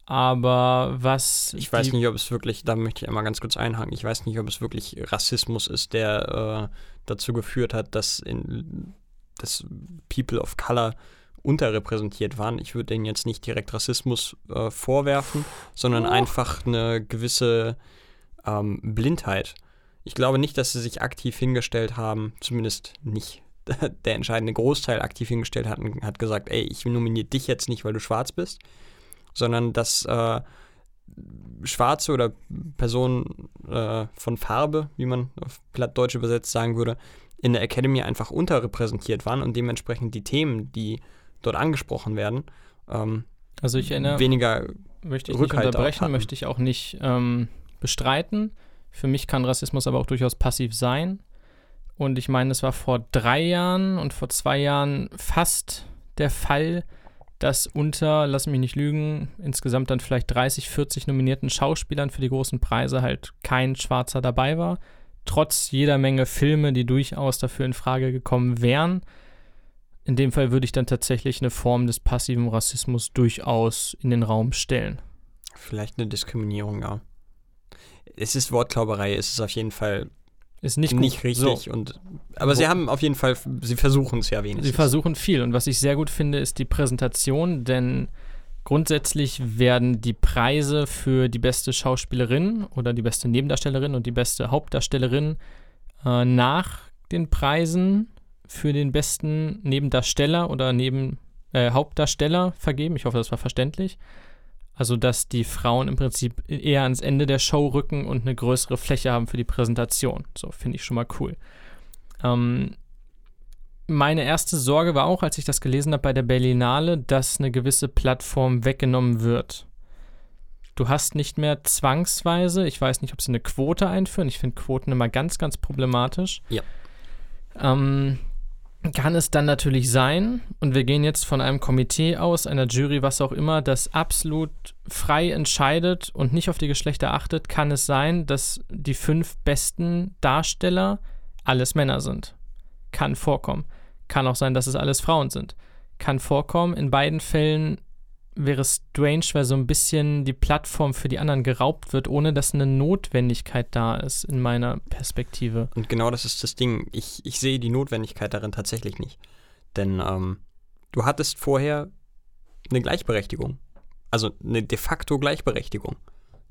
Aber was. Ich weiß nicht, ob es wirklich, da möchte ich einmal ganz kurz einhaken, ich weiß nicht, ob es wirklich Rassismus ist, der äh, dazu geführt hat, dass, in, dass People of Color unterrepräsentiert waren. Ich würde denen jetzt nicht direkt Rassismus äh, vorwerfen, sondern Oh. einfach eine gewisse ähm, Blindheit. Ich glaube nicht, dass sie sich aktiv hingestellt haben, zumindest nicht der entscheidende Großteil aktiv hingestellt hat und hat gesagt, ey, ich nominiere dich jetzt nicht, weil du schwarz bist, sondern dass äh, Schwarze oder Personen äh, von Farbe, wie man auf Plattdeutsch übersetzt sagen würde, in der Academy einfach unterrepräsentiert waren und dementsprechend die Themen, die dort angesprochen werden, ähm, Also ich erinnere. weniger möchte ich nicht Rückhalt auch unterbrechen, möchte ich auch nicht ähm, bestreiten. Für mich kann Rassismus aber auch durchaus passiv sein. Und ich meine, es war vor drei Jahren und vor zwei Jahren fast der Fall, dass unter, lass mich nicht lügen, insgesamt dann vielleicht 30, 40 nominierten Schauspielern für die großen Preise halt kein Schwarzer dabei war. Trotz jeder Menge Filme, die durchaus dafür in Frage gekommen wären. In dem Fall würde ich dann tatsächlich eine Form des passiven Rassismus durchaus in den Raum stellen. vielleicht eine Diskriminierung, ja. Es ist Wortklauberei, es ist auf jeden Fall Ist nicht, nicht, gut. richtig. So, Und, aber sie Wo- haben auf jeden Fall, sie versuchen es ja wenigstens. sie versuchen viel. Und was ich sehr gut finde, ist die Präsentation, denn grundsätzlich werden die Preise für die beste Schauspielerin oder die beste Nebendarstellerin und die beste Hauptdarstellerin äh, nach den Preisen für den besten Nebendarsteller oder neben äh, Hauptdarsteller vergeben. Ich hoffe, das war verständlich. Also, dass die Frauen im Prinzip eher ans Ende der Show rücken und eine größere Fläche haben für die Präsentation. So, finde ich schon mal cool. Ähm, meine erste Sorge war auch, als ich das gelesen habe bei der Berlinale, dass eine gewisse Plattform weggenommen wird. Du hast nicht mehr zwangsweise, ich weiß nicht, ob sie eine Quote einführen, ich finde Quoten immer ganz, ganz problematisch. Ja. Ähm, kann es dann natürlich sein, und wir gehen jetzt von einem Komitee aus, einer Jury, was auch immer, das absolut frei entscheidet und nicht auf die Geschlechter achtet, kann es sein, dass die fünf besten Darsteller alles Männer sind. Kann vorkommen. Kann auch sein, dass es alles Frauen sind. Kann vorkommen. In beiden Fällen wäre strange, weil so ein bisschen die Plattform für die anderen geraubt wird, ohne dass eine Notwendigkeit da ist, in meiner Perspektive. Und genau das ist das Ding. Ich, ich sehe die Notwendigkeit darin tatsächlich nicht. Denn ähm, du hattest vorher eine Gleichberechtigung. Also eine de facto Gleichberechtigung.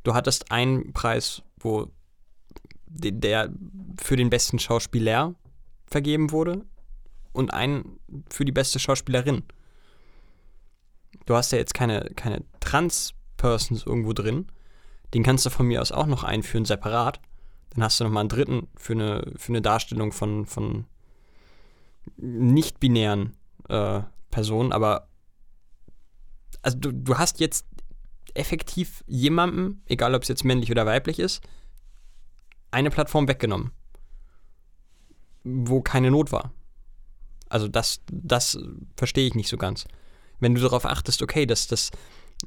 Du hattest einen Preis, wo de- der für den besten Schauspieler vergeben wurde und einen für die beste Schauspielerin. Du hast ja jetzt keine, keine Trans-Persons irgendwo drin. Den kannst du von mir aus auch noch einführen, separat. Dann hast du nochmal einen dritten für eine, für eine Darstellung von, von nicht-binären äh, Personen, aber also du, du hast jetzt effektiv jemandem, egal ob es jetzt männlich oder weiblich ist, eine Plattform weggenommen. wo keine Not war. Also das, das verstehe ich nicht so ganz. Wenn du darauf achtest, okay, dass das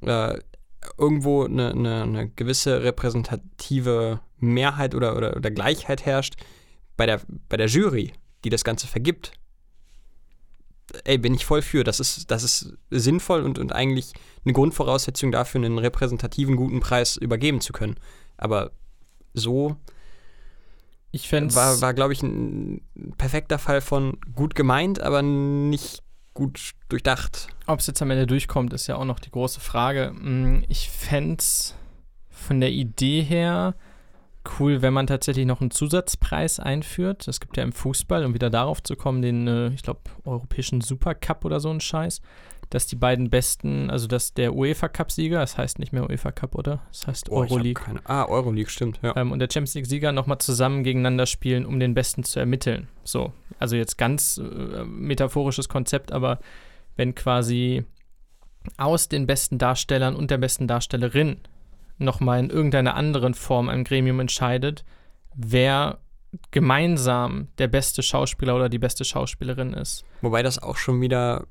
äh, irgendwo eine, eine, eine, gewisse repräsentative Mehrheit oder, oder, oder Gleichheit herrscht bei der, bei der Jury, die das Ganze vergibt, ey, bin ich voll für. Das ist, das ist sinnvoll und, und eigentlich eine Grundvoraussetzung dafür, einen repräsentativen guten Preis übergeben zu können. Aber so ich war, war glaube ich, ein perfekter Fall von gut gemeint, aber nicht gut durchdacht. Ob es jetzt am Ende durchkommt, ist ja auch noch die große Frage. Hm, ich fände es von der Idee her cool, wenn man tatsächlich noch einen Zusatzpreis einführt. Es gibt ja im Fußball, um wieder darauf zu kommen, den, äh, ich glaube, europäischen Supercup oder so ein Scheiß, dass die beiden besten, also dass der UEFA Cup-Sieger, das heißt nicht mehr UEFA Cup, oder? Das heißt oh, Euroleague. Keine, ah, Euroleague, stimmt, ja. Ähm, und der Champions League-Sieger nochmal zusammen gegeneinander spielen, um den Besten zu ermitteln. So, also jetzt ganz äh, metaphorisches Konzept, aber wenn quasi aus den besten Darstellern und der besten Darstellerin nochmal in irgendeiner anderen Form ein Gremium entscheidet, wer gemeinsam der beste Schauspieler oder die beste Schauspielerin ist. Wobei das auch schon wieder.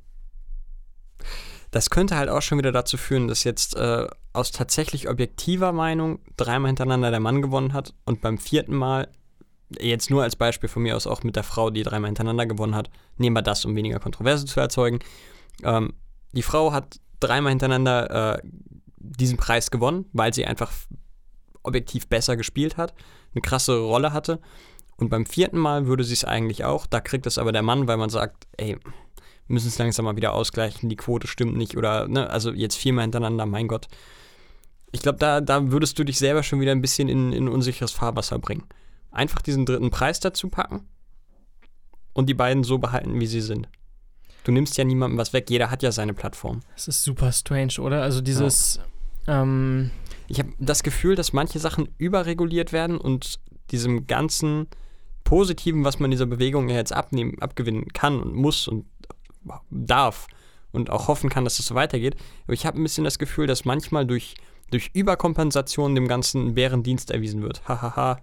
Das könnte halt auch schon wieder dazu führen, dass jetzt äh, aus tatsächlich objektiver Meinung dreimal hintereinander der Mann gewonnen hat und beim vierten Mal, jetzt nur als Beispiel von mir aus auch mit der Frau, die dreimal hintereinander gewonnen hat, nehmen wir das, um weniger Kontroverse zu erzeugen. Ähm, die Frau hat dreimal hintereinander äh, diesen Preis gewonnen, weil sie einfach objektiv besser gespielt hat, eine krasse Rolle hatte. Und beim vierten Mal würde sie es eigentlich auch. Da kriegt es aber der Mann, weil man sagt, ey, müssen es langsam mal wieder ausgleichen, die Quote stimmt nicht oder, ne, also jetzt viermal hintereinander, mein Gott. Ich glaube, da, da würdest du dich selber schon wieder ein bisschen in, in unsicheres Fahrwasser bringen. Einfach diesen dritten Preis dazu packen und die beiden so behalten, wie sie sind. Du nimmst ja niemandem was weg, jeder hat ja seine Plattform. Es ist super strange, oder? Also dieses. Ja. Ähm ich habe das Gefühl, dass manche Sachen überreguliert werden und diesem ganzen Positiven, was man dieser Bewegung ja jetzt abnehmen, abgewinnen kann und muss und darf und auch hoffen kann, dass es das so weitergeht. Aber ich habe ein bisschen das Gefühl, dass manchmal durch, durch Überkompensation dem Ganzen Bärendienst erwiesen wird. Hahaha.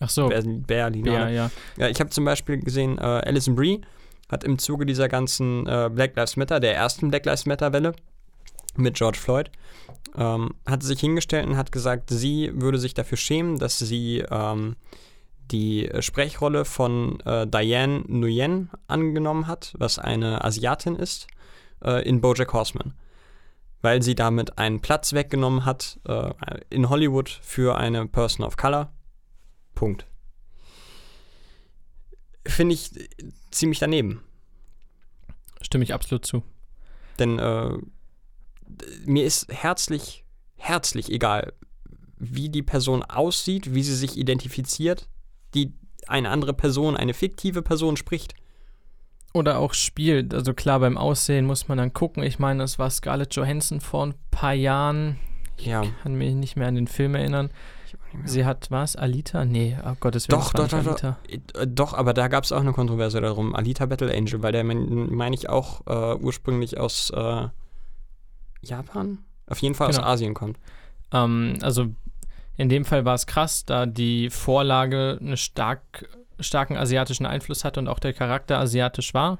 Ach so. Berlin, Berlin ja, ja. ja. Ich habe zum Beispiel gesehen, äh, Alison Brie hat im Zuge dieser ganzen äh, Black Lives Matter, der ersten Black Lives Matter-Welle mit George Floyd, ähm, hat sich hingestellt und hat gesagt, sie würde sich dafür schämen, dass sie ähm, die Sprechrolle von äh, Diane Nguyen angenommen hat, was eine Asiatin ist, äh, in Bojack Horseman. Weil sie damit einen Platz weggenommen hat äh, in Hollywood für eine Person of Color. Punkt finde ich ziemlich daneben. Stimme ich absolut zu. Denn äh, mir ist herzlich, herzlich egal, wie die Person aussieht, wie sie sich identifiziert, die eine andere Person, eine fiktive Person spricht. Oder auch spielt. Also klar, beim Aussehen muss man dann gucken. Ich meine, das war Scarlett Johansson vor ein paar Jahren. Ich ja. kann mich nicht mehr an den Film erinnern. Sie hat was? Alita? Nee, oh Gottes Willen. Doch, doch, doch, doch, äh, doch, aber da gab es auch eine Kontroverse darum. Alita Battle Angel, weil der meine ich auch äh, ursprünglich aus äh, Japan? Auf jeden Fall genau. aus Asien kommt. Ähm, also in dem Fall war es krass, da die Vorlage einen stark, starken asiatischen Einfluss hatte und auch der Charakter asiatisch war.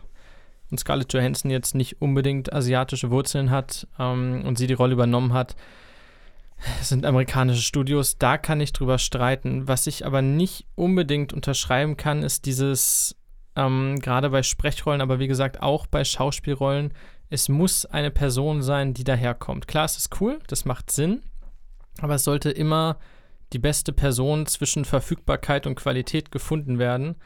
Und Scarlett Johansson jetzt nicht unbedingt asiatische Wurzeln hat ähm, und sie die Rolle übernommen hat sind amerikanische Studios, da kann ich drüber streiten. Was ich aber nicht unbedingt unterschreiben kann, ist dieses, ähm, gerade bei Sprechrollen, aber wie gesagt auch bei Schauspielrollen, es muss eine Person sein, die daherkommt. Klar, es ist cool, das macht Sinn, aber es sollte immer die beste Person zwischen Verfügbarkeit und Qualität gefunden werden,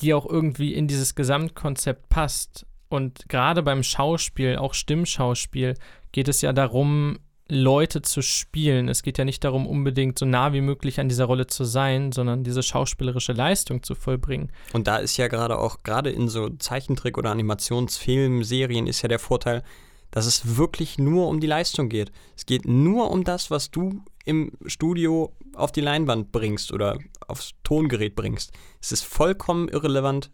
die auch irgendwie in dieses Gesamtkonzept passt. Und gerade beim Schauspiel, auch Stimmschauspiel, geht es ja darum, Leute zu spielen. Es geht ja nicht darum, unbedingt so nah wie möglich an dieser Rolle zu sein, sondern diese schauspielerische Leistung zu vollbringen. Und da ist ja gerade auch, gerade in so Zeichentrick- oder Animationsfilmen, Serien ist ja der Vorteil, dass es wirklich nur um die Leistung geht. Es geht nur um das, was du im Studio auf die Leinwand bringst oder aufs Tongerät bringst. Es ist vollkommen irrelevant,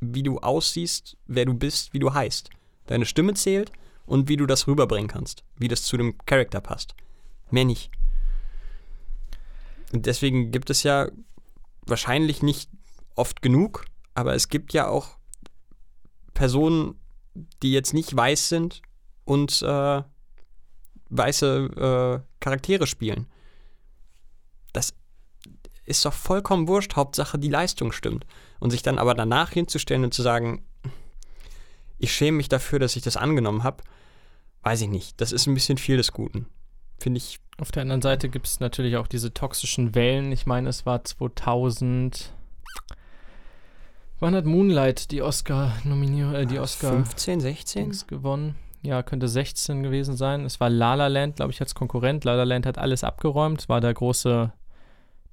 wie du aussiehst, wer du bist, wie du heißt. Deine Stimme zählt und wie du das rüberbringen kannst, wie das zu dem Charakter passt. Mehr nicht. Und deswegen gibt es ja wahrscheinlich nicht oft genug, aber es gibt ja auch Personen, die jetzt nicht weiß sind und äh, weiße äh, Charaktere spielen. Das ist doch vollkommen wurscht, Hauptsache die Leistung stimmt. Und sich dann aber danach hinzustellen und zu sagen, ich schäme mich dafür, dass ich das angenommen habe, weiß ich nicht. Das ist ein bisschen viel des Guten. Finde ich. Auf der anderen Seite gibt es natürlich auch diese toxischen Wellen. Ich meine, es war 2000. Wann hat Moonlight die Oscar-Nominierung, äh, die Oscar 15, 16? Dings gewonnen? Ja, könnte 16 gewesen sein. Es war La La Land, glaube ich, als Konkurrent. La La Land hat alles abgeräumt. Es war der große,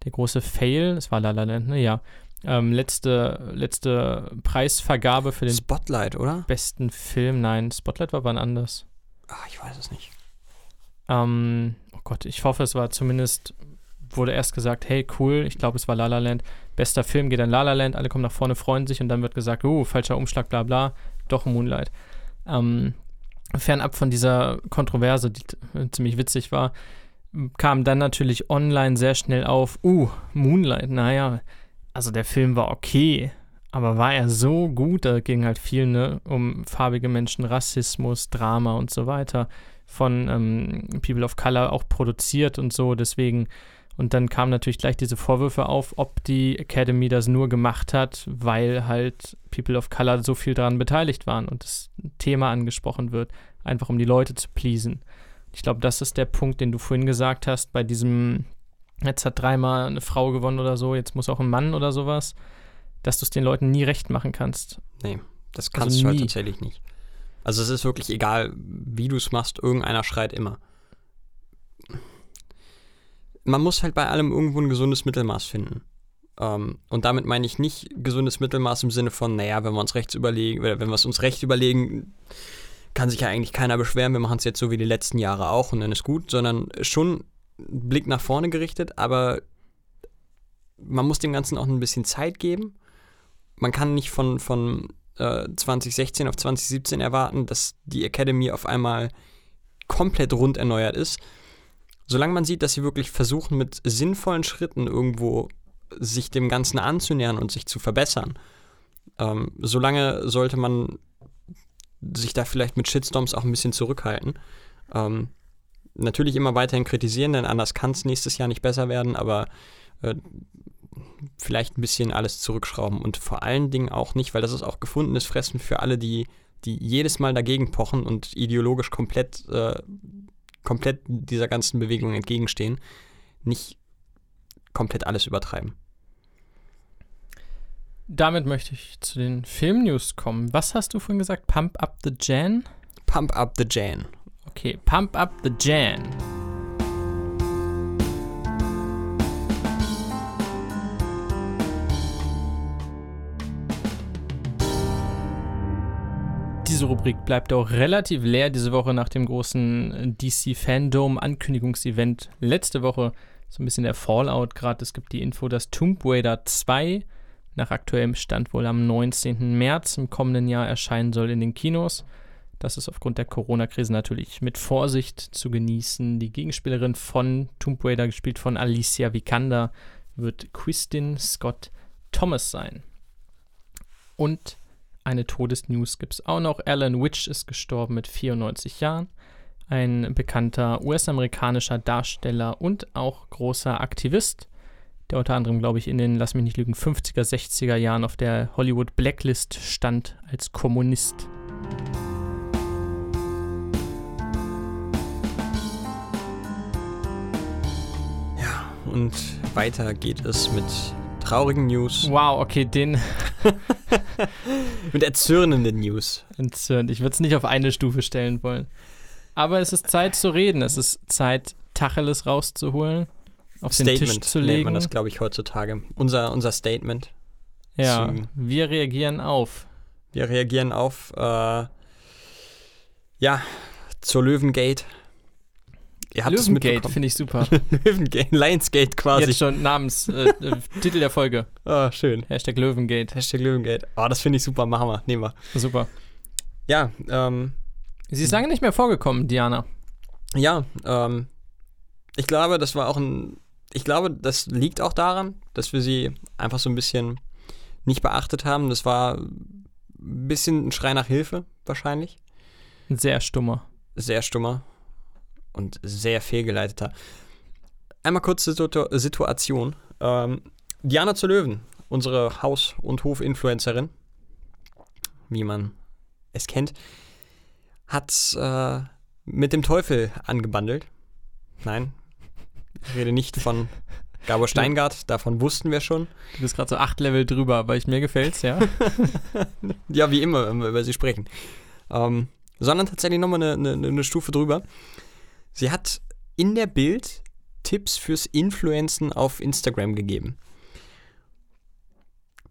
der große Fail. Es war La La Land, ne? Ja. Ähm, letzte, letzte Preisvergabe für den Spotlight, oder? besten Film. Nein, Spotlight war wann anders. Ach, ich weiß es nicht. Ähm, oh Gott, ich hoffe, es war zumindest, wurde erst gesagt, hey, cool, ich glaube, es war La La Land. Bester Film geht an La La Land, alle kommen nach vorne, freuen sich und dann wird gesagt, oh, falscher Umschlag, bla bla, doch Moonlight. Ähm, fernab von dieser Kontroverse, die ziemlich witzig war, kam dann natürlich online sehr schnell auf, uh, Moonlight, naja, also der Film war okay, aber war er so gut? Da ging halt viel ne, um farbige Menschen, Rassismus, Drama und so weiter. Von ähm, People of Color auch produziert und so. Deswegen, und dann kamen natürlich gleich diese Vorwürfe auf, ob die Academy das nur gemacht hat, weil halt People of Color so viel daran beteiligt waren und das Thema angesprochen wird, einfach um die Leute zu pleasen. Ich glaube, das ist der Punkt, den du vorhin gesagt hast, bei diesem, jetzt hat dreimal eine Frau gewonnen oder so, jetzt muss auch ein Mann oder sowas dass du es den Leuten nie recht machen kannst. Nee, das Also kannst du halt tatsächlich nicht. Also es ist wirklich egal, wie du es machst, irgendeiner schreit immer. Man muss halt bei allem irgendwo ein gesundes Mittelmaß finden. Ähm, und damit meine ich nicht gesundes Mittelmaß im Sinne von, naja, wenn wir uns rechts überlegen, wenn wir es uns recht überlegen, kann sich ja eigentlich keiner beschweren, wir machen es jetzt so wie die letzten Jahre auch und dann ist gut, sondern schon Blick nach vorne gerichtet, aber man muss dem Ganzen auch ein bisschen Zeit geben. Man kann nicht von, von äh, 2016 auf 2017 erwarten, dass die Academy auf einmal komplett rund erneuert ist. Solange man sieht, dass sie wirklich versuchen, mit sinnvollen Schritten irgendwo sich dem Ganzen anzunähern und sich zu verbessern, ähm, solange sollte man sich da vielleicht mit Shitstorms auch ein bisschen zurückhalten. Ähm, natürlich immer weiterhin kritisieren, denn anders kann es nächstes Jahr nicht besser werden, aber äh, vielleicht ein bisschen alles zurückschrauben und vor allen Dingen auch nicht, weil das ist auch gefundenes Fressen für alle, die, die jedes Mal dagegen pochen und ideologisch komplett, äh, komplett dieser ganzen Bewegung entgegenstehen, nicht komplett alles übertreiben. Damit möchte ich zu den Film-News kommen. Was hast du vorhin gesagt? Pump up the Jan? Pump up the Jan. Okay, Pump up the Jan. Diese Rubrik bleibt auch relativ leer diese Woche nach dem großen DC Fandom Ankündigungsevent letzte Woche. So ein bisschen der Fallout gerade. Es gibt die Info, dass Tomb Raider 2 nach aktuellem Stand wohl am 19. März im kommenden Jahr erscheinen soll in den Kinos. Das ist aufgrund der Corona-Krise natürlich mit Vorsicht zu genießen. Die Gegenspielerin von Tomb Raider, gespielt von Alicia Vikander, wird Kristin Scott Thomas sein. Und eine Todesnews gibt es auch noch. Alan Witch ist gestorben mit 94 Jahren. Ein bekannter US-amerikanischer Darsteller und auch großer Aktivist, der unter anderem, glaube ich, in den, lass mich nicht lügen, 50er, 60er Jahren auf der Hollywood Blacklist stand als Kommunist. Ja, und weiter geht es mit traurigen News, Wow, okay, den mit erzürnenden News. entzürnt. Ich würde es nicht auf eine Stufe stellen wollen. Aber es ist Zeit zu reden. Es ist Zeit, Tacheles rauszuholen, auf den Tisch Statement zu nennt legen. man das, glaube ich, heutzutage. Unser, unser Statement. ja, zu- wir reagieren auf. Wir reagieren auf, äh, ja, zur Löwengate. Ihr habt Löwengate finde ich super. Löwengate, Lionsgate quasi. Jetzt schon Namens, äh, äh, Titel der Folge. Ah, schön. Hashtag Löwengate. Hashtag Löwengate. Oh, das finde ich super. Machen wir. Nehmen wir. Super. Ja, ähm, Sie ist lange nicht mehr vorgekommen, Diana. ja, ähm, ich glaube, das war auch ein, ich glaube, das liegt auch daran, dass wir sie einfach so ein bisschen nicht beachtet haben. Das war ein bisschen ein Schrei nach Hilfe, wahrscheinlich. Ein sehr stummer. Sehr stummer und sehr fehlgeleiteter. Einmal kurze Situ Situation. Ähm, Diana zu Löwen, unsere Haus- und Hof-Influencerin, wie man es kennt, hat äh, mit dem Teufel angebandelt. Nein, ich rede nicht von Gabor Steingart, davon wussten wir schon. Du bist gerade so acht Level drüber, aber ich, mir gefällt's, ja. ja, wie immer, wenn wir über sie sprechen. Ähm, sondern tatsächlich nochmal eine, eine, eine Stufe drüber. Sie hat in der Bild Tipps fürs Influencen auf Instagram gegeben.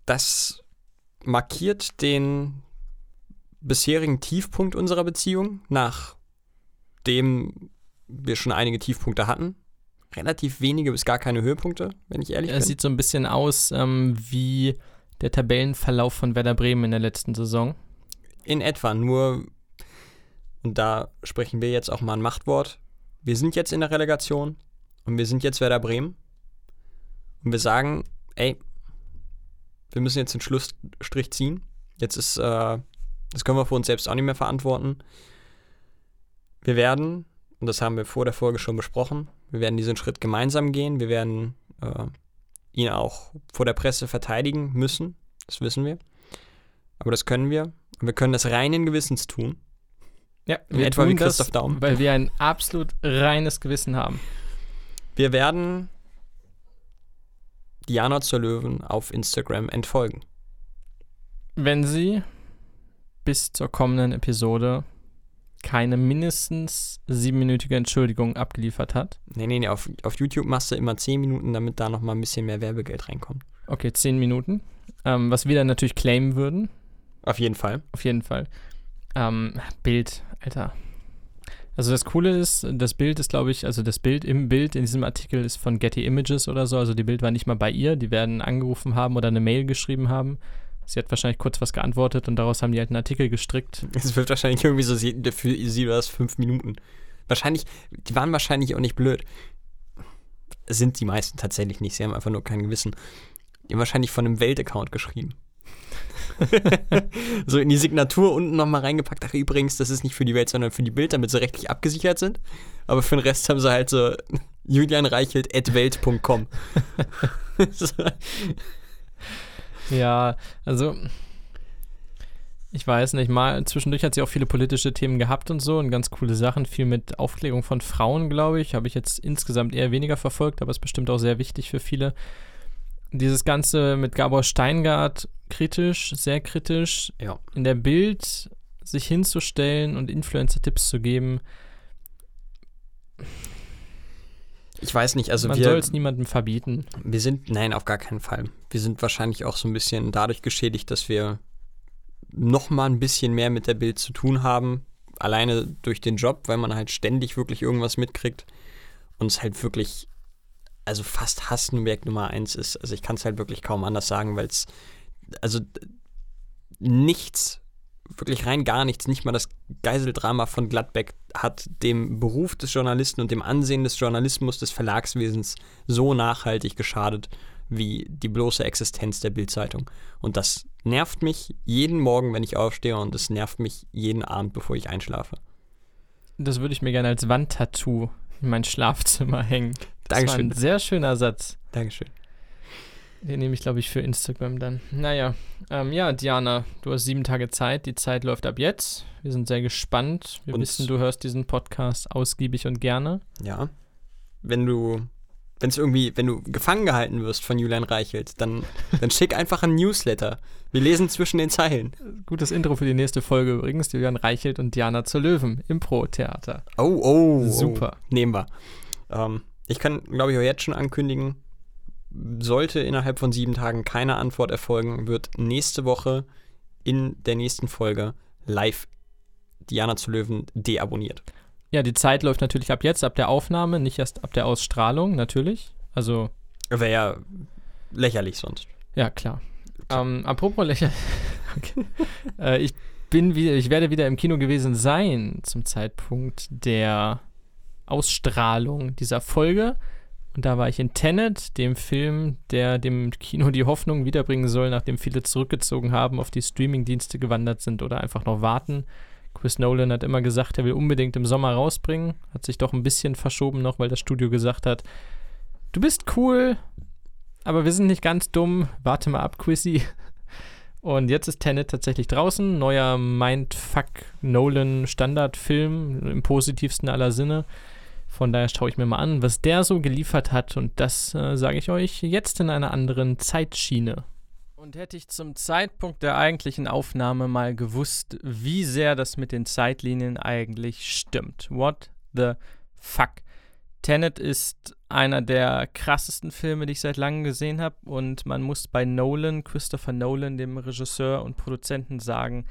Das markiert den bisherigen Tiefpunkt unserer Beziehung, nachdem wir schon einige Tiefpunkte hatten. Relativ wenige bis gar keine Höhepunkte, wenn ich ehrlich Es bin. sieht so ein bisschen aus ähm, wie der Tabellenverlauf von Werder Bremen in der letzten Saison. In etwa, nur, und da sprechen wir jetzt auch mal ein Machtwort. Wir sind jetzt in der Relegation und wir sind jetzt Werder Bremen. Und wir sagen, ey, wir müssen jetzt den Schlussstrich ziehen. Jetzt ist, äh, das können wir für uns selbst auch nicht mehr verantworten. Wir werden, und das haben wir vor der Folge schon besprochen, wir werden diesen Schritt gemeinsam gehen. Wir werden äh, ihn auch vor der Presse verteidigen müssen. Das wissen wir. Aber das können wir. Und wir können das reinen Gewissens tun. Ja, In etwa wie Christoph Daum. Weil wir ein absolut reines Gewissen haben. Wir werden Diana zur Löwen auf Instagram entfolgen. Wenn sie bis zur kommenden Episode keine mindestens siebenminütige Entschuldigung abgeliefert hat. Nee, nee, nee, auf, auf YouTube machst du immer 10 Minuten, damit da nochmal ein bisschen mehr Werbegeld reinkommt. Okay, zehn Minuten. Ähm, was wir dann natürlich claimen würden. Auf jeden Fall. Auf jeden Fall. Ähm, Bild, Alter. Also das Coole ist, das Bild ist, glaube ich, also das Bild im Bild in diesem Artikel ist von Getty Images oder so. Also die Bild war nicht mal bei ihr. Die werden angerufen haben oder eine Mail geschrieben haben. Sie hat wahrscheinlich kurz was geantwortet und daraus haben die halt einen Artikel gestrickt. Es wird wahrscheinlich irgendwie so, für sie war das fünf Minuten. Wahrscheinlich, die waren wahrscheinlich auch nicht blöd. Sind die meisten tatsächlich nicht. Sie haben einfach nur kein Gewissen. Die haben wahrscheinlich von einem Weltaccount geschrieben. so in die Signatur unten nochmal reingepackt. Ach, übrigens, das ist nicht für die Welt, sondern für die Bild, damit sie rechtlich abgesichert sind. Aber für den Rest haben sie halt so julianreichelt.welt.com. Ja, also ich weiß nicht, mal zwischendurch hat sie auch viele politische Themen gehabt und so und ganz coole Sachen, viel mit Aufklärung von Frauen, glaube ich, habe ich jetzt insgesamt eher weniger verfolgt, aber ist bestimmt auch sehr wichtig für viele. Dieses Ganze mit Gabor Steingart kritisch, sehr kritisch, Ja. in der Bild sich hinzustellen und Influencer-Tipps zu geben, Ich weiß nicht, also man wir, soll es niemandem verbieten. wir sind, nein, auf gar keinen Fall. Wir sind wahrscheinlich auch so ein bisschen dadurch geschädigt, dass wir noch mal ein bisschen mehr mit der Bild zu tun haben. Alleine durch den Job, weil man halt ständig wirklich irgendwas mitkriegt und es halt wirklich, also fast Hassnwerk Nummer eins ist. Also ich kann es halt wirklich kaum anders sagen, weil es, also nichts, wirklich rein gar nichts, nicht mal das Geiseldrama von Gladbeck hat dem Beruf des Journalisten und dem Ansehen des Journalismus, des Verlagswesens so nachhaltig geschadet wie die bloße Existenz der Bildzeitung. Und das nervt mich jeden Morgen, wenn ich aufstehe und es nervt mich jeden Abend, bevor ich einschlafe. Das würde ich mir gerne als Wandtattoo in mein Schlafzimmer hängen. Das Dankeschön. war ein sehr schöner Satz. Dankeschön. Den nehme ich, glaube ich, für Instagram dann. Naja, ähm, ja, Diana, du hast sieben Tage Zeit. Die Zeit läuft ab jetzt. Wir sind sehr gespannt. Wir Und- wissen, du hörst diesen Podcast ausgiebig und gerne. Ja. Wenn du, wenn es irgendwie, wenn du gefangen gehalten wirst von Julian Reichelt, dann, dann schick einfach ein Newsletter. Wir lesen zwischen den Zeilen. Gutes Intro für die nächste Folge übrigens. Julian Reichelt und Diana zur Löwen. Impro-Theater. Oh, oh. Super. Oh. Nehmen wir. Ähm, ich kann, glaube ich, auch jetzt schon ankündigen, sollte innerhalb von sieben Tagen keine Antwort erfolgen, wird nächste Woche in der nächsten Folge live Diana zu Löwen deabonniert. Ja, die Zeit läuft natürlich ab jetzt, ab der Aufnahme, nicht erst ab der Ausstrahlung, natürlich. Also, Wäre ja lächerlich sonst. ja, klar. Ähm, apropos lächerlich. okay. äh, ich bin wieder, ich werde wieder im Kino gewesen sein zum Zeitpunkt der Ausstrahlung dieser Folge. Und da war ich in Tenet, dem Film, der dem Kino die Hoffnung wiederbringen soll, nachdem viele zurückgezogen haben, auf die Streamingdienste gewandert sind oder einfach noch warten. Chris Nolan hat immer gesagt, er will unbedingt im Sommer rausbringen. Hat sich doch ein bisschen verschoben noch, weil das Studio gesagt hat, du bist cool, aber wir sind nicht ganz dumm. Warte mal ab, Quizzy. Und jetzt ist Tenet tatsächlich draußen. Neuer Mindfuck Nolan Standardfilm im positivsten aller Sinne. Von daher schaue ich mir mal an, was der so geliefert hat. Und das äh, sage ich euch jetzt in einer anderen Zeitschiene. Und hätte ich zum Zeitpunkt der eigentlichen Aufnahme mal gewusst, wie sehr das mit den Zeitlinien eigentlich stimmt. What the fuck? Tenet ist einer der krassesten Filme, die ich seit langem gesehen habe. Und man muss bei Nolan, Christopher Nolan, dem Regisseur und Produzenten, sagen,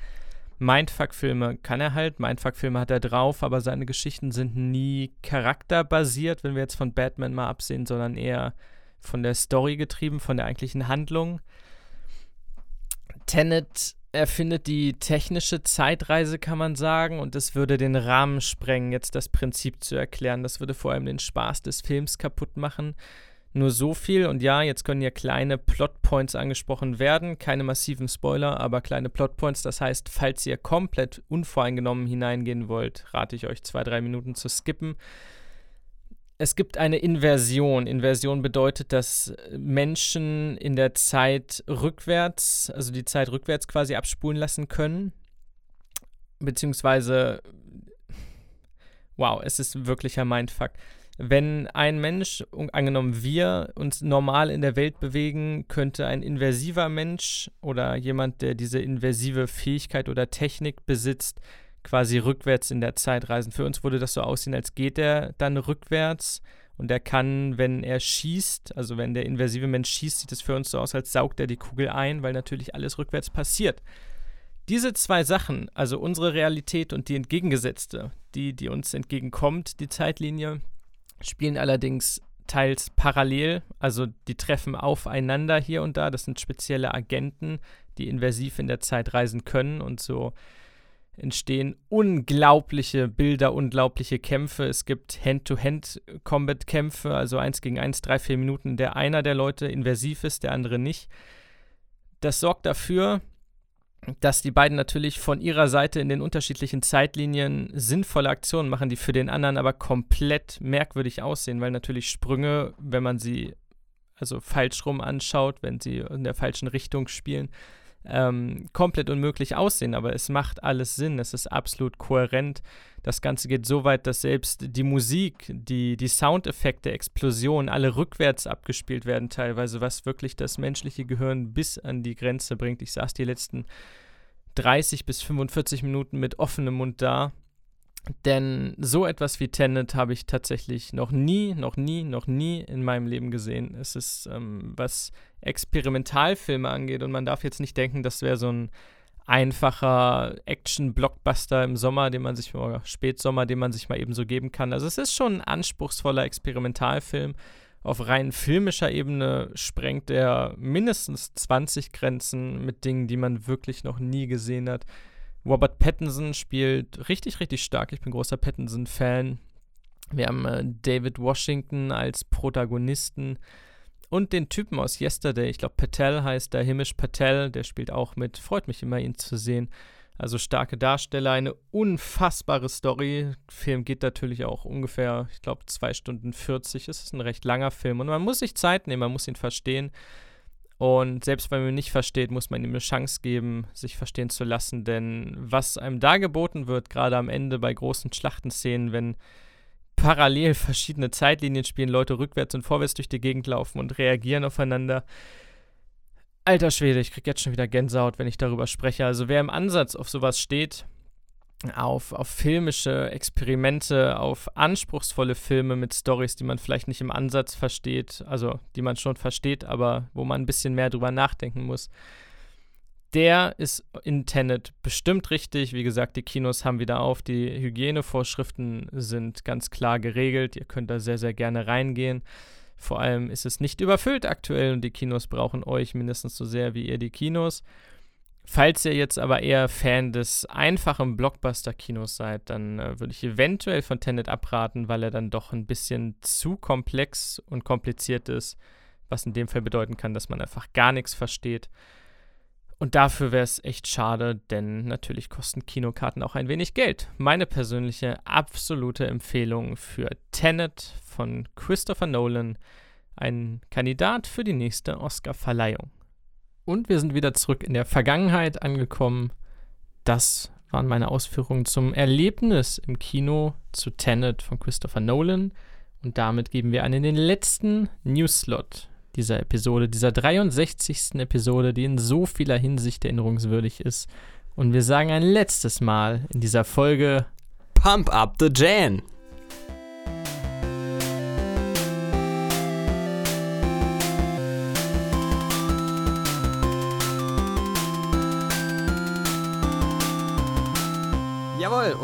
Mindfuck-Filme kann er halt, Mindfuck-Filme hat er drauf, aber seine Geschichten sind nie charakterbasiert, wenn wir jetzt von Batman mal absehen, sondern eher von der Story getrieben, von der eigentlichen Handlung. Tenet erfindet die technische Zeitreise, kann man sagen, und das würde den Rahmen sprengen, jetzt das Prinzip zu erklären. Das würde vor allem den Spaß des Films kaputt machen. Nur so viel und ja, jetzt können hier kleine Plotpoints angesprochen werden, keine massiven Spoiler, aber kleine Plotpoints. Das heißt, falls ihr komplett unvoreingenommen hineingehen wollt, rate ich euch zwei, drei Minuten zu skippen. Es gibt eine Inversion. Inversion bedeutet, dass Menschen in der Zeit rückwärts, also die Zeit rückwärts quasi abspulen lassen können. Beziehungsweise, wow, es ist wirklich ein Mindfuck wenn ein Mensch, angenommen wir, uns normal in der Welt bewegen, könnte ein inversiver Mensch oder jemand, der diese inversive Fähigkeit oder Technik besitzt, quasi rückwärts in der Zeit reisen. Für uns würde das so aussehen, als geht er dann rückwärts und er kann, wenn er schießt, also wenn der inversive Mensch schießt, sieht es für uns so aus, als saugt er die Kugel ein, weil natürlich alles rückwärts passiert. Diese zwei Sachen, also unsere Realität und die entgegengesetzte, die, die uns entgegenkommt, die Zeitlinie, spielen allerdings teils parallel, also die treffen aufeinander hier und da. Das sind spezielle Agenten, die inversiv in der Zeit reisen können und so entstehen unglaubliche Bilder, unglaubliche Kämpfe. Es gibt Hand-to-Hand-Combat-Kämpfe, also eins gegen eins, drei, vier Minuten, in der einer der Leute inversiv ist, der andere nicht. Das sorgt dafür, dass die beiden natürlich von ihrer Seite in den unterschiedlichen Zeitlinien sinnvolle Aktionen machen, die für den anderen aber komplett merkwürdig aussehen, weil natürlich Sprünge, wenn man sie also falsch rum anschaut, wenn sie in der falschen Richtung spielen, ähm, komplett unmöglich aussehen, aber es macht alles Sinn, es ist absolut kohärent. Das Ganze geht so weit, dass selbst die Musik, die, die Soundeffekte, Explosionen, alle rückwärts abgespielt werden teilweise, was wirklich das menschliche Gehirn bis an die Grenze bringt. Ich saß die letzten 30 bis 45 Minuten mit offenem Mund da denn so etwas wie Tenet habe ich tatsächlich noch nie, noch nie, noch nie in meinem Leben gesehen. Es ist, ähm, was Experimentalfilme angeht, und man darf jetzt nicht denken, das wäre so ein einfacher Action-Blockbuster im Sommer, den man sich, oder Spätsommer, den man sich mal eben so geben kann. Also es ist schon ein anspruchsvoller Experimentalfilm. Auf rein filmischer Ebene sprengt er mindestens 20 Grenzen mit Dingen, die man wirklich noch nie gesehen hat. Robert Pattinson spielt richtig, richtig stark. Ich bin großer Pattinson-Fan. Wir haben äh, David Washington als Protagonisten und den Typen aus Yesterday. Ich glaube, Patel heißt der Himish Patel. Der spielt auch mit. Freut mich immer, ihn zu sehen. Also starke Darsteller, eine unfassbare Story. Film geht natürlich auch ungefähr, ich glaube, 2 Stunden 40. Es ist ein recht langer Film und man muss sich Zeit nehmen, man muss ihn verstehen. Und selbst wenn man ihn nicht versteht, muss man ihm eine Chance geben, sich verstehen zu lassen. Denn was einem da geboten wird, gerade am Ende bei großen Schlachtenszenen, wenn parallel verschiedene Zeitlinien spielen, Leute rückwärts und vorwärts durch die Gegend laufen und reagieren aufeinander. Alter Schwede, ich krieg jetzt schon wieder Gänsehaut, wenn ich darüber spreche. Also wer im Ansatz auf sowas steht, auf, auf filmische Experimente, auf anspruchsvolle Filme mit Stories, die man vielleicht nicht im Ansatz versteht, also die man schon versteht, aber wo man ein bisschen mehr drüber nachdenken muss. Der ist in Tenet bestimmt richtig. Wie gesagt, die Kinos haben wieder auf. Die Hygienevorschriften sind ganz klar geregelt. Ihr könnt da sehr, sehr gerne reingehen. Vor allem ist es nicht überfüllt aktuell und die Kinos brauchen euch mindestens so sehr wie ihr die Kinos. Falls ihr jetzt aber eher Fan des einfachen Blockbuster-Kinos seid, dann äh, würde ich eventuell von Tenet abraten, weil er dann doch ein bisschen zu komplex und kompliziert ist, was in dem Fall bedeuten kann, dass man einfach gar nichts versteht. Und dafür wäre es echt schade, denn natürlich kosten Kinokarten auch ein wenig Geld. Meine persönliche absolute Empfehlung für Tenet von Christopher Nolan, ein Kandidat für die nächste Oscar-Verleihung. Und wir sind wieder zurück in der Vergangenheit angekommen. Das waren meine Ausführungen zum Erlebnis im Kino zu Tenet von Christopher Nolan. Und damit geben wir an in den letzten Newsslot dieser Episode, dieser 63. Episode, die in so vieler Hinsicht erinnerungswürdig ist. Und wir sagen ein letztes Mal in dieser Folge Pump up the Jan!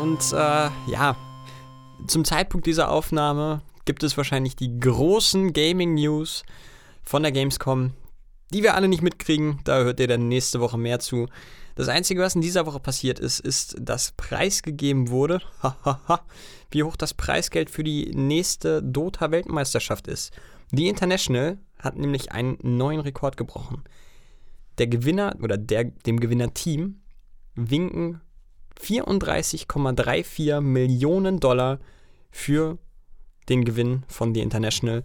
Und äh, ja, zum Zeitpunkt dieser Aufnahme gibt es wahrscheinlich die großen Gaming News von der Gamescom, die wir alle nicht mitkriegen. Da hört ihr dann nächste Woche mehr zu. Das Einzige, was in dieser Woche passiert ist, ist, dass preisgegeben wurde, wie hoch das Preisgeld für die nächste Dota-Weltmeisterschaft ist. Die International hat nämlich einen neuen Rekord gebrochen. Der Gewinner oder der, dem Gewinnerteam winken 34,34 Millionen Dollar für den Gewinn von The International.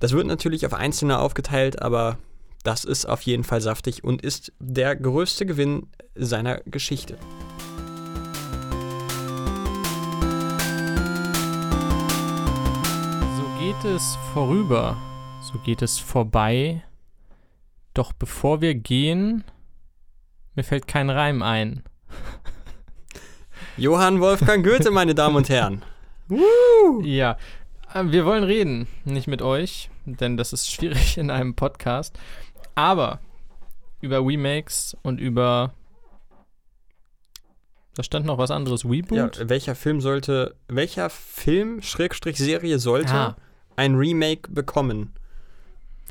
Das wird natürlich auf Einzelne aufgeteilt, aber das ist auf jeden Fall saftig und ist der größte Gewinn seiner Geschichte. So geht es vorüber, so geht es vorbei. Doch bevor wir gehen, mir fällt kein Reim ein. Johann Wolfgang Goethe, meine Damen und Herren. Ja, äh, wir wollen reden, nicht mit euch, denn das ist schwierig in einem Podcast. Aber über Remakes und über. Da stand noch was anderes. Ja, Reboot? welcher Film sollte, welcher Film, Schrägstrich Serie sollte Ah. ein Remake bekommen?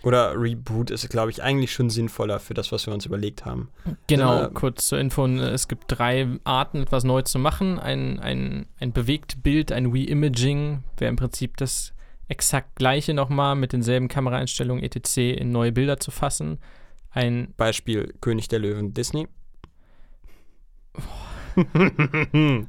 Oder Reboot ist, glaube ich, eigentlich schon sinnvoller für das, was wir uns überlegt haben. Genau, Ähm, kurz zur Info. Es gibt drei Arten, etwas neu zu machen. Ein, ein, ein Bewegtbild, ein Reimaging, wäre im Prinzip das exakt gleiche nochmal mit denselben Kameraeinstellungen etc. in neue Bilder zu fassen. Ein Beispiel König der Löwen Disney.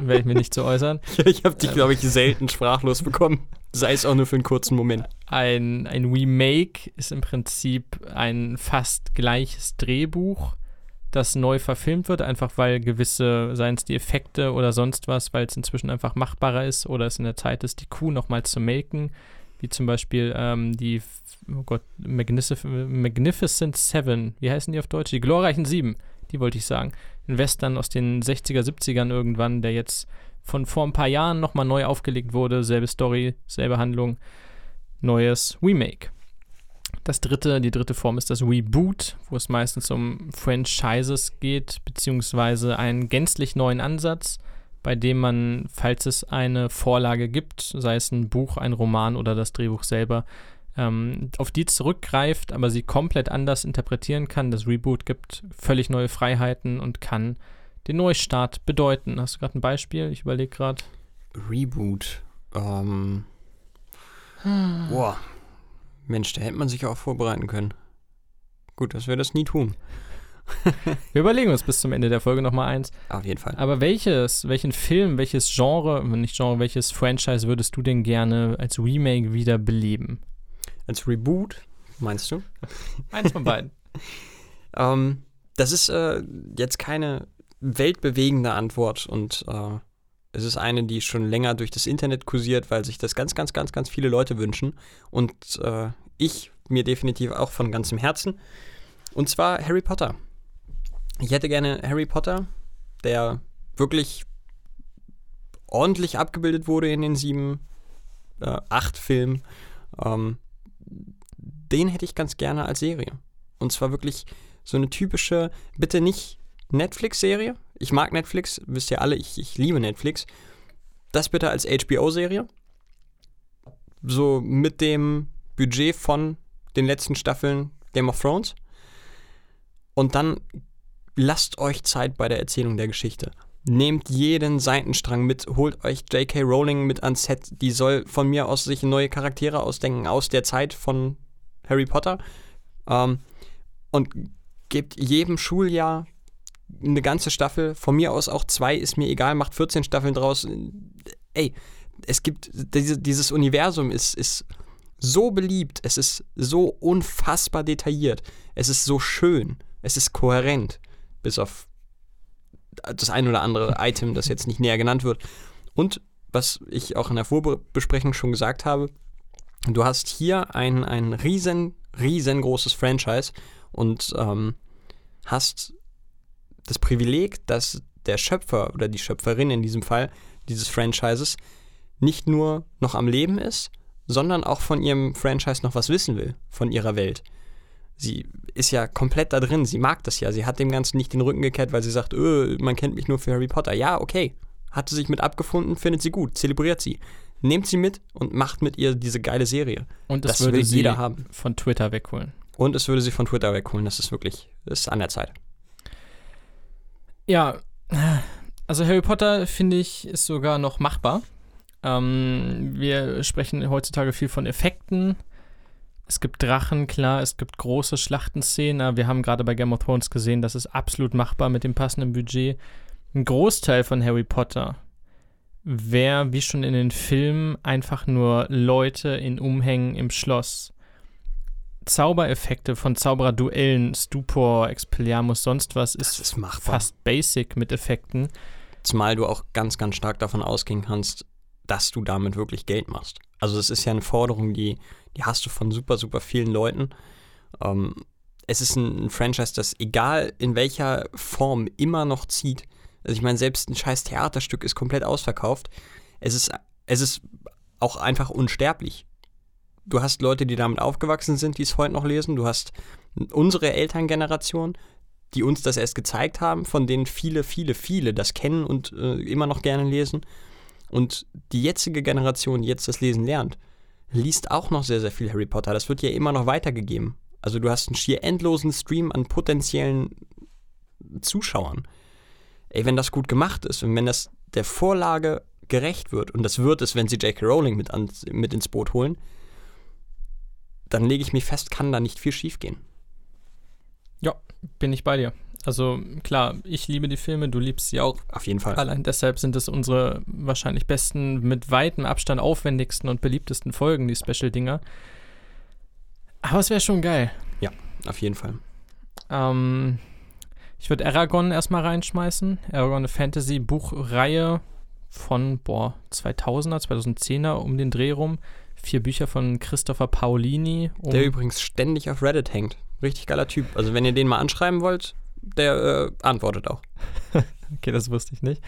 werde ich mir nicht zu äußern. ich habe dich, glaube ich, selten sprachlos bekommen. Sei es auch nur für einen kurzen Moment. Ein, ein Remake ist im Prinzip ein fast gleiches Drehbuch, das neu verfilmt wird, einfach weil gewisse, seien es die Effekte oder sonst was, weil es inzwischen einfach machbarer ist oder es in der Zeit ist, die Kuh nochmal zu melken, wie zum Beispiel ähm, die, oh Gott, Magnific Magnificent Seven, wie heißen die auf Deutsch? Die glorreichen Sieben, die wollte ich sagen. Ein Western aus den 60er, 70ern irgendwann, der jetzt von vor ein paar Jahren nochmal neu aufgelegt wurde, selbe Story, selbe Handlung, neues Remake. Das dritte, die dritte Form ist das Reboot, wo es meistens um Franchises geht, beziehungsweise einen gänzlich neuen Ansatz, bei dem man, falls es eine Vorlage gibt, sei es ein Buch, ein Roman oder das Drehbuch selber, ähm, auf die zurückgreift, aber sie komplett anders interpretieren kann. Das Reboot gibt völlig neue Freiheiten und kann den Neustart bedeuten. Hast du gerade ein Beispiel? Ich überlege gerade. Reboot. Ähm. Boah. Mensch, da hätte man sich auch vorbereiten können. Gut, dass wir das nie tun. Wir überlegen uns bis zum Ende der Folge nochmal eins. Auf jeden Fall. Aber welches, welchen Film, welches Genre, nicht Genre, welches Franchise würdest du denn gerne als Remake wieder beleben? Als Reboot, meinst du? Eins von beiden. Ähm, das ist äh, jetzt keine weltbewegende Antwort und äh, es ist eine, die schon länger durch das Internet kursiert, weil sich das ganz, ganz, ganz, ganz viele Leute wünschen und äh, ich mir definitiv auch von ganzem Herzen. Und zwar Harry Potter. Ich hätte gerne Harry Potter, der wirklich ordentlich abgebildet wurde in den sieben, äh, acht Filmen. Ähm, den hätte ich ganz gerne als Serie. Und zwar wirklich so eine typische, bitte nicht Netflix-Serie. Ich mag Netflix, wisst ihr alle, ich, ich liebe Netflix. Das bitte als HBO-Serie. So mit dem Budget von den letzten Staffeln Game of Thrones. Und dann lasst euch Zeit bei der Erzählung der Geschichte. Nehmt jeden Seitenstrang mit, holt euch J.K. Rowling mit ans Set. Die soll von mir aus sich neue Charaktere ausdenken aus der Zeit von Harry Potter. Ähm, und gebt jedem Schuljahr eine ganze Staffel, von mir aus auch zwei, ist mir egal, macht 14 Staffeln draus. Ey, es gibt, diese, dieses Universum ist, ist so beliebt, es ist so unfassbar detailliert, es ist so schön, es ist kohärent, bis auf das ein oder andere Item, das jetzt nicht näher genannt wird. Und was ich auch in der Vorbesprechung schon gesagt habe, du hast hier ein, ein riesen, riesengroßes Franchise und ähm, hast das Privileg, dass der Schöpfer oder die Schöpferin in diesem Fall dieses Franchises nicht nur noch am Leben ist, sondern auch von ihrem Franchise noch was wissen will, von ihrer Welt. Sie ist ja komplett da drin, sie mag das ja, sie hat dem Ganzen nicht den Rücken gekehrt, weil sie sagt, öh, man kennt mich nur für Harry Potter. Ja, okay, hat sie sich mit abgefunden, findet sie gut, zelebriert sie. Nehmt sie mit und macht mit ihr diese geile Serie. Und das, das würde sie jeder haben. von Twitter wegholen. Und es würde sie von Twitter wegholen, das ist wirklich, das ist an der Zeit. Ja, also Harry Potter, finde ich, ist sogar noch machbar. Ähm, wir sprechen heutzutage viel von Effekten. Es gibt Drachen, klar, es gibt große Schlachtenszenen, wir haben gerade bei Game of Thrones gesehen, das ist absolut machbar mit dem passenden Budget. Ein Großteil von Harry Potter wäre, wie schon in den Filmen, einfach nur Leute in Umhängen im Schloss. Zaubereffekte von Zaubererduellen, Stupor, Expelliarmus, sonst was ist, ist fast basic mit Effekten. Zumal du auch ganz, ganz stark davon ausgehen kannst, dass du damit wirklich Geld machst. Also es ist ja eine Forderung, die, die hast du von super, super vielen Leuten. Ähm, es ist ein, ein Franchise, das egal in welcher Form immer noch zieht. Also ich meine, selbst ein scheiß Theaterstück ist komplett ausverkauft. Es ist, es ist auch einfach unsterblich. Du hast Leute, die damit aufgewachsen sind, die es heute noch lesen. Du hast unsere Elterngeneration, die uns das erst gezeigt haben, von denen viele, viele, viele das kennen und äh, immer noch gerne lesen. Und die jetzige Generation, die jetzt das Lesen lernt, liest auch noch sehr, sehr viel Harry Potter. Das wird ja immer noch weitergegeben. Also du hast einen schier endlosen Stream an potenziellen Zuschauern. Ey, wenn das gut gemacht ist und wenn das der Vorlage gerecht wird, und das wird es, wenn sie J.K. Rowling mit, an, mit ins Boot holen, dann lege ich mich fest, kann da nicht viel schiefgehen. Ja, bin ich bei dir. Also klar, ich liebe die Filme, du liebst sie auch. Auf jeden Fall. Allein deshalb sind es unsere wahrscheinlich besten, mit weitem Abstand aufwendigsten und beliebtesten Folgen, die Special-Dinger. Aber es wäre schon geil. Ja, auf jeden Fall. Ähm, ich würde Aragon erstmal reinschmeißen. Aragon eine Fantasy-Buchreihe von, boah, 2000er, 2010er um den Dreh rum. Vier Bücher von Christopher Paolini. Um Der übrigens ständig auf Reddit hängt. Richtig geiler Typ. Also wenn ihr den mal anschreiben wollt, der äh, antwortet auch. okay, das wusste ich nicht.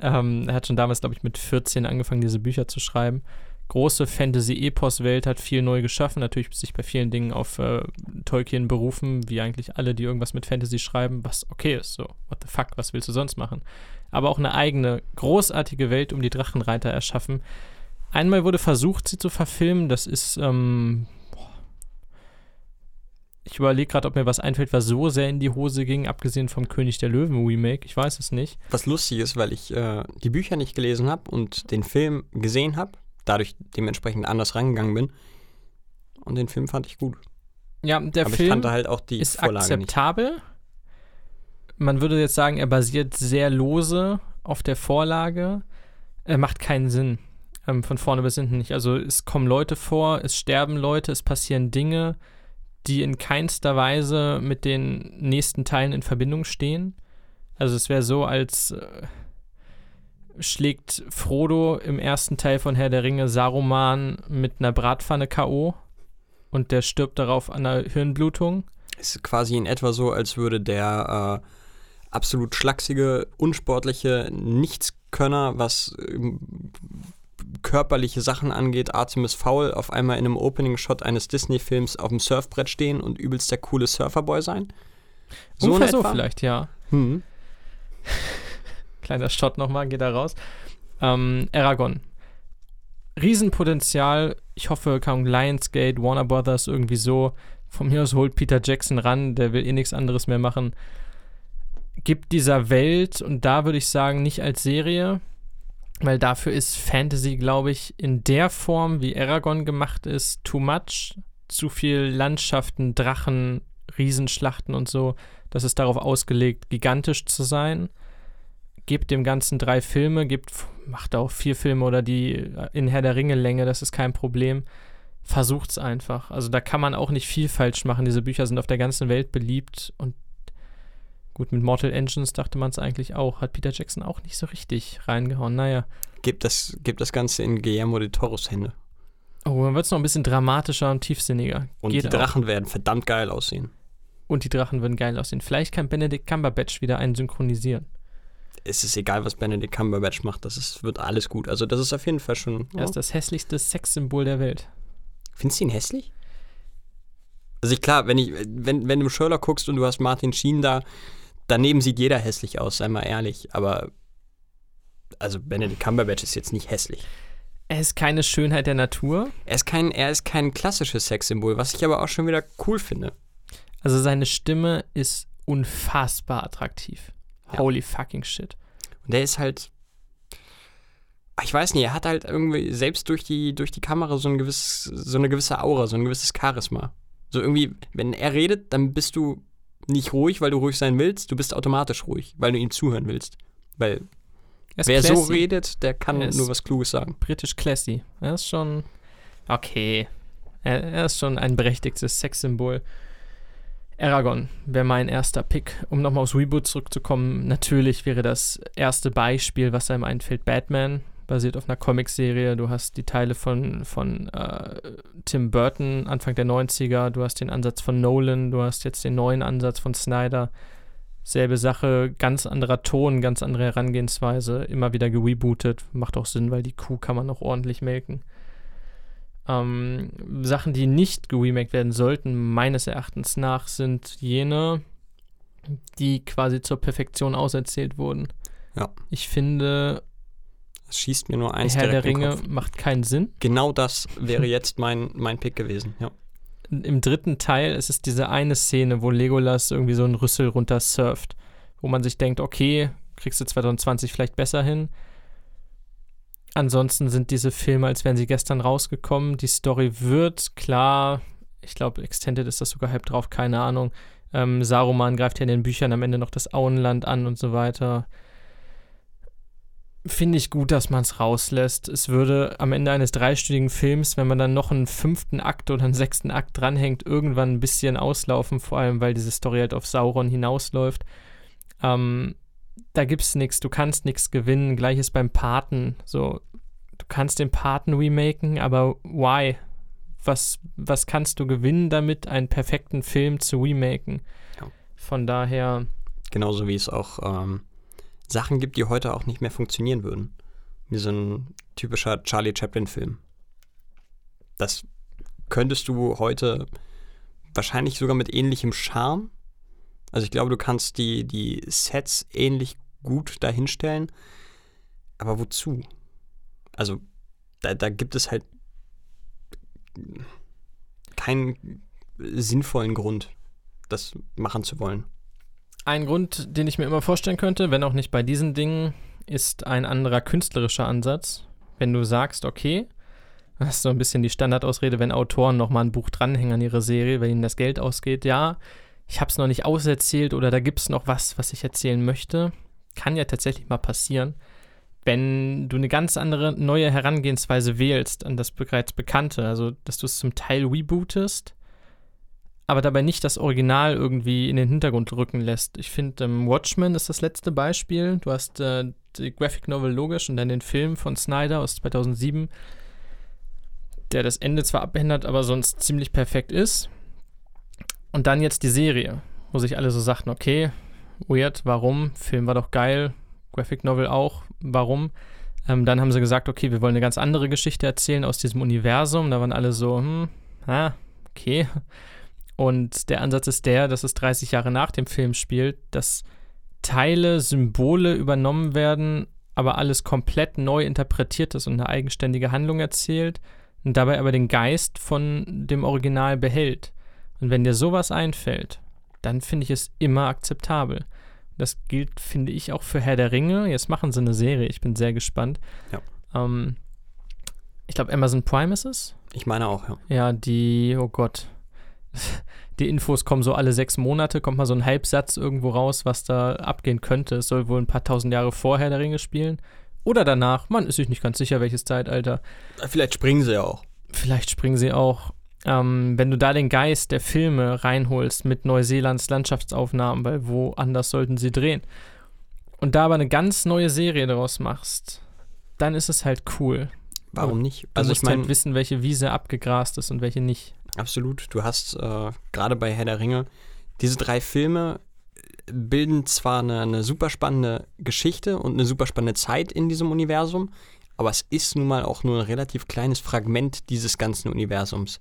Ähm, er hat schon damals, glaube ich, mit 14 angefangen, diese Bücher zu schreiben. Große Fantasy-Epos-Welt, hat viel neu geschaffen, natürlich sich bei vielen Dingen auf äh, Tolkien berufen, wie eigentlich alle, die irgendwas mit Fantasy schreiben, was okay ist, so, what the fuck, was willst du sonst machen? Aber auch eine eigene, großartige Welt um die Drachenreiter erschaffen. Einmal wurde versucht, sie zu verfilmen, das ist ähm, ich überlege gerade, ob mir was einfällt, was so sehr in die Hose ging, abgesehen vom König der Löwen Remake. Ich weiß es nicht. Was lustig ist, weil ich äh, die Bücher nicht gelesen habe und den Film gesehen habe, dadurch dementsprechend anders rangegangen bin. Und den Film fand ich gut. Ja, der Aber Film halt auch die ist Vorlage akzeptabel. Nicht. Man würde jetzt sagen, er basiert sehr lose auf der Vorlage. Er macht keinen Sinn. Ähm, von vorne bis hinten nicht. Also es kommen Leute vor, es sterben Leute, es passieren Dinge die in keinster Weise mit den nächsten Teilen in Verbindung stehen. Also es wäre so, als äh, schlägt Frodo im ersten Teil von Herr der Ringe Saruman mit einer Bratpfanne K.O. und der stirbt darauf an einer Hirnblutung. Es ist quasi in etwa so, als würde der äh, absolut schlachsige, unsportliche Nichtskönner, was äh, körperliche Sachen angeht, Artemis Fowl auf einmal in einem Opening-Shot eines Disney-Films auf dem Surfbrett stehen und übelst der coole Surferboy sein? So, Ungefähr so vielleicht, ja. Hm. Kleiner Shot nochmal, geht da raus. Ähm, Aragon. Riesenpotenzial. Ich hoffe, kann Lionsgate, Warner Brothers irgendwie so von mir aus holt Peter Jackson ran, der will eh nichts anderes mehr machen. Gibt dieser Welt, und da würde ich sagen, nicht als Serie, weil dafür ist Fantasy, glaube ich, in der Form, wie Aragon gemacht ist, too much. Zu viel Landschaften, Drachen, Riesenschlachten und so. Das ist darauf ausgelegt, gigantisch zu sein. Gebt dem Ganzen drei Filme, gibt, macht auch vier Filme oder die in Herr der Ringe Länge, das ist kein Problem versucht es einfach. Also da kann man auch nicht viel falsch machen. Diese Bücher sind auf der ganzen Welt beliebt und gut, mit Mortal Engines dachte man es eigentlich auch. Hat Peter Jackson auch nicht so richtig reingehauen. Naja. Gibt das, gibt das Ganze in Guillermo de Toros Hände. Oh, dann wird es noch ein bisschen dramatischer und tiefsinniger. Und Geht die Drachen auch. werden verdammt geil aussehen. Und die Drachen würden geil aussehen. Vielleicht kann Benedict Cumberbatch wieder einen synchronisieren. Es ist egal, was Benedict Cumberbatch macht. Das ist, wird alles gut. Also das ist auf jeden Fall schon... Er ist das hässlichste Sexsymbol der Welt. Findest du ihn hässlich? Also ich, klar, wenn, ich, wenn, wenn du Sherlock guckst und du hast Martin Sheen da, daneben sieht jeder hässlich aus, sei mal ehrlich. Aber also Benedict Cumberbatch ist jetzt nicht hässlich. Er ist keine Schönheit der Natur. Er ist kein, er ist kein klassisches Sexsymbol, was ich aber auch schon wieder cool finde. Also seine Stimme ist unfassbar attraktiv. Ja. Holy fucking shit. Und der ist halt. Ich weiß nicht, er hat halt irgendwie selbst durch die, durch die Kamera so, ein gewisses, so eine gewisse Aura, so ein gewisses Charisma. So irgendwie, wenn er redet, dann bist du nicht ruhig, weil du ruhig sein willst, du bist automatisch ruhig, weil du ihm zuhören willst. Weil Er wer so classy. redet, der kann nur was Kluges sagen. britisch classy. Er ist schon okay. Er, er ist schon ein berechtigtes Sexsymbol. Aragon wäre mein erster Pick. Um nochmal aufs Reboot zurückzukommen, natürlich wäre das erste Beispiel, was einem einfällt, Batman, basiert auf einer Comicserie. Du hast die Teile von, von äh, Tim Burton, Anfang der 90er, du hast den Ansatz von Nolan, du hast jetzt den neuen Ansatz von Snyder. Selbe Sache, ganz anderer Ton, ganz andere Herangehensweise, immer wieder gerebootet. Macht auch Sinn, weil die Kuh kann man auch ordentlich melken. Ähm, Sachen, die nicht geremaked werden sollten, meines Erachtens nach, sind jene, die quasi zur Perfektion auserzählt wurden. Ja. Ich finde, Es schießt mir nur eins Herr der Ringe macht keinen Sinn. Genau das wäre jetzt mein, mein Pick gewesen, ja. Im dritten Teil ist es diese eine Szene, wo Legolas irgendwie so einen Rüssel runter surft, wo man sich denkt, okay, kriegst du 2020 vielleicht besser hin. Ansonsten sind diese Filme, als wären sie gestern rausgekommen. Die Story wird klar, ich glaube, Extended ist das sogar halb drauf, keine Ahnung. Ähm, Saruman greift ja in den Büchern am Ende noch das Auenland an und so weiter. Finde ich gut, dass man es rauslässt. Es würde am Ende eines dreistündigen Films, wenn man dann noch einen fünften Akt oder einen sechsten Akt dranhängt, irgendwann ein bisschen auslaufen, vor allem weil diese Story halt auf Sauron hinausläuft. Ähm, da gibt's nichts, du kannst nichts gewinnen. Gleiches beim Paten. So, du kannst den Paten remaken, aber why? Was, was kannst du gewinnen damit, einen perfekten Film zu remaken? Ja. Von daher, Genauso wie es auch ähm, Sachen gibt, die heute auch nicht mehr funktionieren würden. Wie so ein typischer Charlie Chaplin-Film. Das könntest du heute wahrscheinlich sogar mit ähnlichem Charme. Also ich glaube, du kannst die, die Sets ähnlich gut dahinstellen. Aber wozu? Also da, da gibt es halt keinen sinnvollen Grund, das machen zu wollen. Ein Grund, den ich mir immer vorstellen könnte, wenn auch nicht bei diesen Dingen, ist ein anderer künstlerischer Ansatz. Wenn du sagst, okay, das ist so ein bisschen die Standardausrede, wenn Autoren nochmal ein Buch dranhängen an ihre Serie, weil ihnen das Geld ausgeht, ja, ich habe es noch nicht auserzählt oder da gibt es noch was, was ich erzählen möchte. Kann ja tatsächlich mal passieren. Wenn du eine ganz andere neue Herangehensweise wählst an das bereits Bekannte, also dass du es zum Teil rebootest, aber dabei nicht das Original irgendwie in den Hintergrund rücken lässt. Ich finde, ähm, Watchmen ist das letzte Beispiel. Du hast äh, die Graphic Novel logisch und dann den Film von Snyder aus 2007, der das Ende zwar abändert, aber sonst ziemlich perfekt ist. Und dann jetzt die Serie, wo sich alle so sagten, okay, weird, warum? Film war doch geil, Graphic Novel auch, warum? Ähm, dann haben sie gesagt, okay, wir wollen eine ganz andere Geschichte erzählen aus diesem Universum. Da waren alle so, hm, ah, okay. Und der Ansatz ist der, dass es 30 Jahre nach dem Film spielt, dass Teile, Symbole übernommen werden, aber alles komplett neu interpretiert ist und eine eigenständige Handlung erzählt und dabei aber den Geist von dem Original behält. Und wenn dir sowas einfällt, dann finde ich es immer akzeptabel. Das gilt, finde ich, auch für Herr der Ringe. Jetzt machen sie eine Serie, ich bin sehr gespannt. Ja. Ähm, ich glaube, Amazon Prime ist es. Ich meine auch, ja. Ja, die, oh Gott. Die Infos kommen so alle sechs Monate, kommt mal so ein Halbsatz irgendwo raus, was da abgehen könnte. Es soll wohl ein paar tausend Jahre vorher der Ringe spielen. Oder danach. Man ist sich nicht ganz sicher, welches Zeitalter. Vielleicht springen sie ja auch. Vielleicht springen sie auch. Ähm, wenn du da den Geist der Filme reinholst mit Neuseelands Landschaftsaufnahmen, weil woanders sollten sie drehen, und da aber eine ganz neue Serie daraus machst, dann ist es halt cool. Warum nicht? Du Also musst ich meine, halt wissen, welche Wiese abgegrast ist und welche nicht. absolut. Du hast äh, gerade bei Herr der Ringe diese drei Filme bilden zwar eine, eine super spannende Geschichte und eine super spannende Zeit in diesem Universum, aber es ist nun mal auch nur ein relativ kleines Fragment dieses ganzen Universums.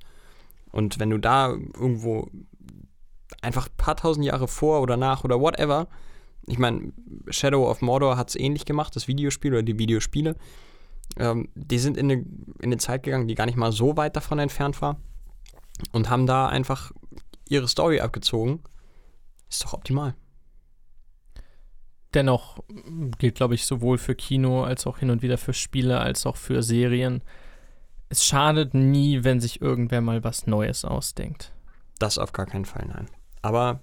Und wenn du da irgendwo einfach ein paar tausend Jahre vor oder nach oder whatever, ich meine, Shadow of Mordor hat es ähnlich gemacht, das Videospiel oder die Videospiele, ähm, die sind in eine, in eine Zeit gegangen, die gar nicht mal so weit davon entfernt war und haben da einfach ihre Story abgezogen. Ist doch optimal. Dennoch gilt, glaube ich, sowohl für Kino als auch hin und wieder für Spiele als auch für Serien. Es schadet nie, wenn sich irgendwer mal was Neues ausdenkt. Das auf gar keinen Fall, nein. Aber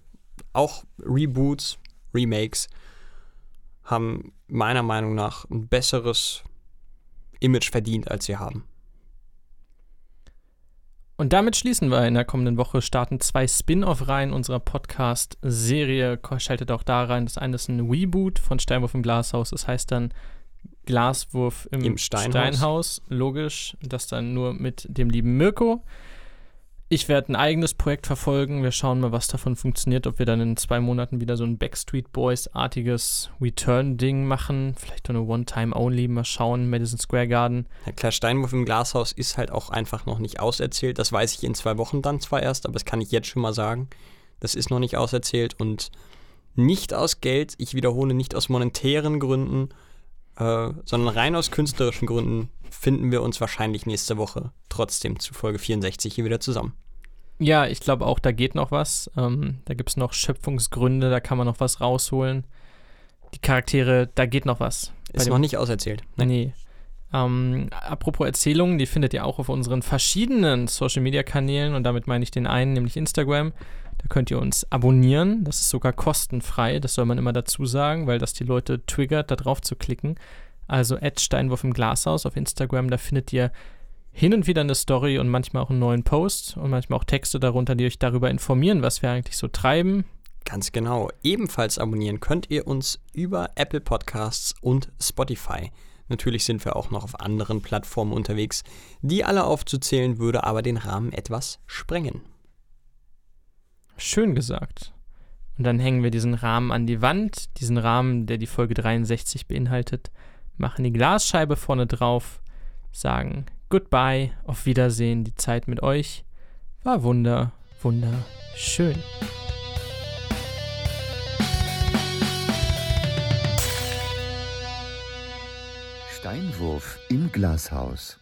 auch Reboots, Remakes haben meiner Meinung nach ein besseres Image verdient, als sie haben. Und damit schließen wir in der kommenden Woche, starten zwei Spin-off-Reihen unserer Podcast-Serie. Schaltet auch da rein. Das eine ist ein Reboot von Steinwurf im Glashaus. Das heißt dann Glaswurf im, Im Steinhaus. Steinhaus. Logisch. Das dann nur mit dem lieben Mirko. Ich werde ein eigenes Projekt verfolgen. Wir schauen mal, was davon funktioniert. Ob wir dann in zwei Monaten wieder so ein Backstreet Boys-artiges Return-Ding machen. Vielleicht nur eine One-Time-Only. Mal schauen. Madison Square Garden. Herr Klar Steinwurf im Glashaus ist halt auch einfach noch nicht auserzählt. Das weiß ich in zwei Wochen dann zwar erst, aber das kann ich jetzt schon mal sagen. Das ist noch nicht auserzählt und nicht aus Geld, ich wiederhole, nicht aus monetären Gründen, äh, sondern rein aus künstlerischen Gründen finden wir uns wahrscheinlich nächste Woche trotzdem zu Folge 64 hier wieder zusammen. Ja, ich glaube auch, da geht noch was. Ähm, da gibt es noch Schöpfungsgründe, da kann man noch was rausholen. Die Charaktere, da geht noch was. Ist noch nicht auserzählt. Nee. Ähm, apropos Erzählungen, die findet ihr auch auf unseren verschiedenen Social Media Kanälen und damit meine ich den einen, nämlich Instagram. Da könnt ihr uns abonnieren. Das ist sogar kostenfrei. Das soll man immer dazu sagen, weil das die Leute triggert, da drauf zu klicken. Also Steinwurf im Glashaus auf Instagram. Da findet ihr hin und wieder eine Story und manchmal auch einen neuen Post und manchmal auch Texte darunter, die euch darüber informieren, was wir eigentlich so treiben. Ganz genau. Ebenfalls abonnieren könnt ihr uns über Apple Podcasts und Spotify. Natürlich sind wir auch noch auf anderen Plattformen unterwegs. Die alle aufzuzählen würde aber den Rahmen etwas sprengen. Schön gesagt. Und dann hängen wir diesen Rahmen an die Wand, diesen Rahmen, der die Folge 63 beinhaltet, machen die Glasscheibe vorne drauf, sagen Goodbye, auf Wiedersehen, die Zeit mit euch war wunder, wunderschön. Steinwurf im Glashaus.